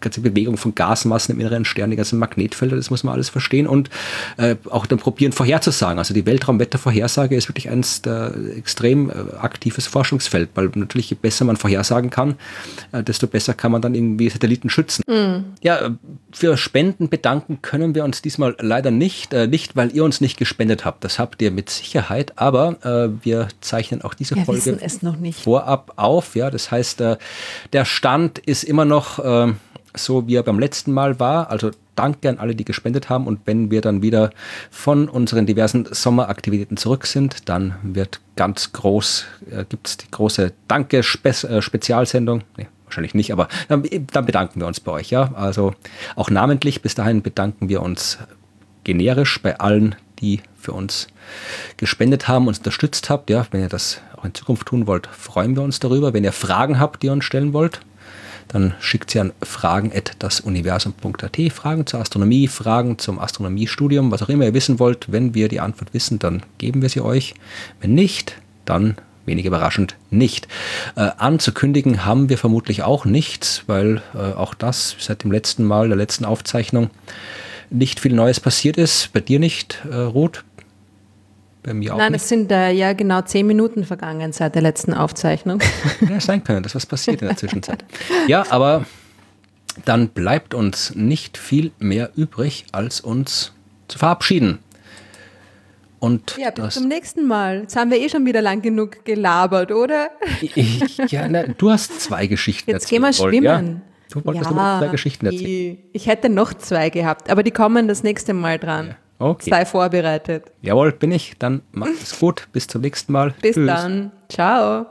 ganze Bewegung von Gasmassen im inneren Stern, die ganzen Magnetfelder, das muss man alles verstehen und äh, auch dann probieren vorherzusagen. Also die Weltraumwettervorhersage ist wirklich eines der extrem äh, aktives Forschungsfeld, weil natürlich je besser man vorhersagen kann, äh, desto besser kann man dann irgendwie Satelliten schützen. Mhm. Ja, für Spenden bedanken können wir uns diesmal leider nicht, äh, nicht weil ihr uns nicht gespendet habt, das habt ihr mit Sicherheit, aber äh, wir zeichnen auch diese wir Folge vorab auf. Ja, das heißt, äh, der Stand ist immer noch äh, so wie er beim letzten Mal war. Also danke an alle, die gespendet haben. Und wenn wir dann wieder von unseren diversen Sommeraktivitäten zurück sind, dann wird ganz groß, äh, gibt es die große Danke-Spezialsendung. -Spe äh, nee, wahrscheinlich nicht, aber dann, dann, bedanken wir uns bei euch. Ja? Also auch namentlich, bis dahin bedanken wir uns generisch bei allen, die für uns gespendet haben, uns unterstützt habt. Ja, wenn ihr das auch in Zukunft tun wollt, freuen wir uns darüber. Wenn ihr Fragen habt, die ihr uns stellen wollt, dann schickt sie an fragen.dasuniversum.at, Fragen zur Astronomie, Fragen zum Astronomiestudium, was auch immer ihr wissen wollt. Wenn wir die Antwort wissen, dann geben wir sie euch. Wenn nicht, dann wenig überraschend nicht. Äh, anzukündigen haben wir vermutlich auch nichts, weil äh, auch das seit dem letzten Mal, der letzten Aufzeichnung, nicht viel Neues passiert ist. Bei dir nicht, äh, Ruth? Bei mir auch Nein, nicht. es sind äh, ja genau zehn Minuten vergangen seit der letzten Aufzeichnung. ja, sein können, dass was passiert in der Zwischenzeit. Ja, aber dann bleibt uns nicht viel mehr übrig, als uns zu verabschieden. Und ja, bis zum nächsten Mal. Jetzt haben wir eh schon wieder lang genug gelabert, oder? Ich, ja, na, du hast zwei Geschichten Jetzt gehen wir schwimmen. Ja? Du wolltest ja, noch zwei Geschichten erzählen. Ich, ich hätte noch zwei gehabt, aber die kommen das nächste Mal dran. Ja. Okay. Sei vorbereitet. Jawohl, bin ich. Dann macht es gut. Bis zum nächsten Mal. Bis Tschüss. dann. Ciao.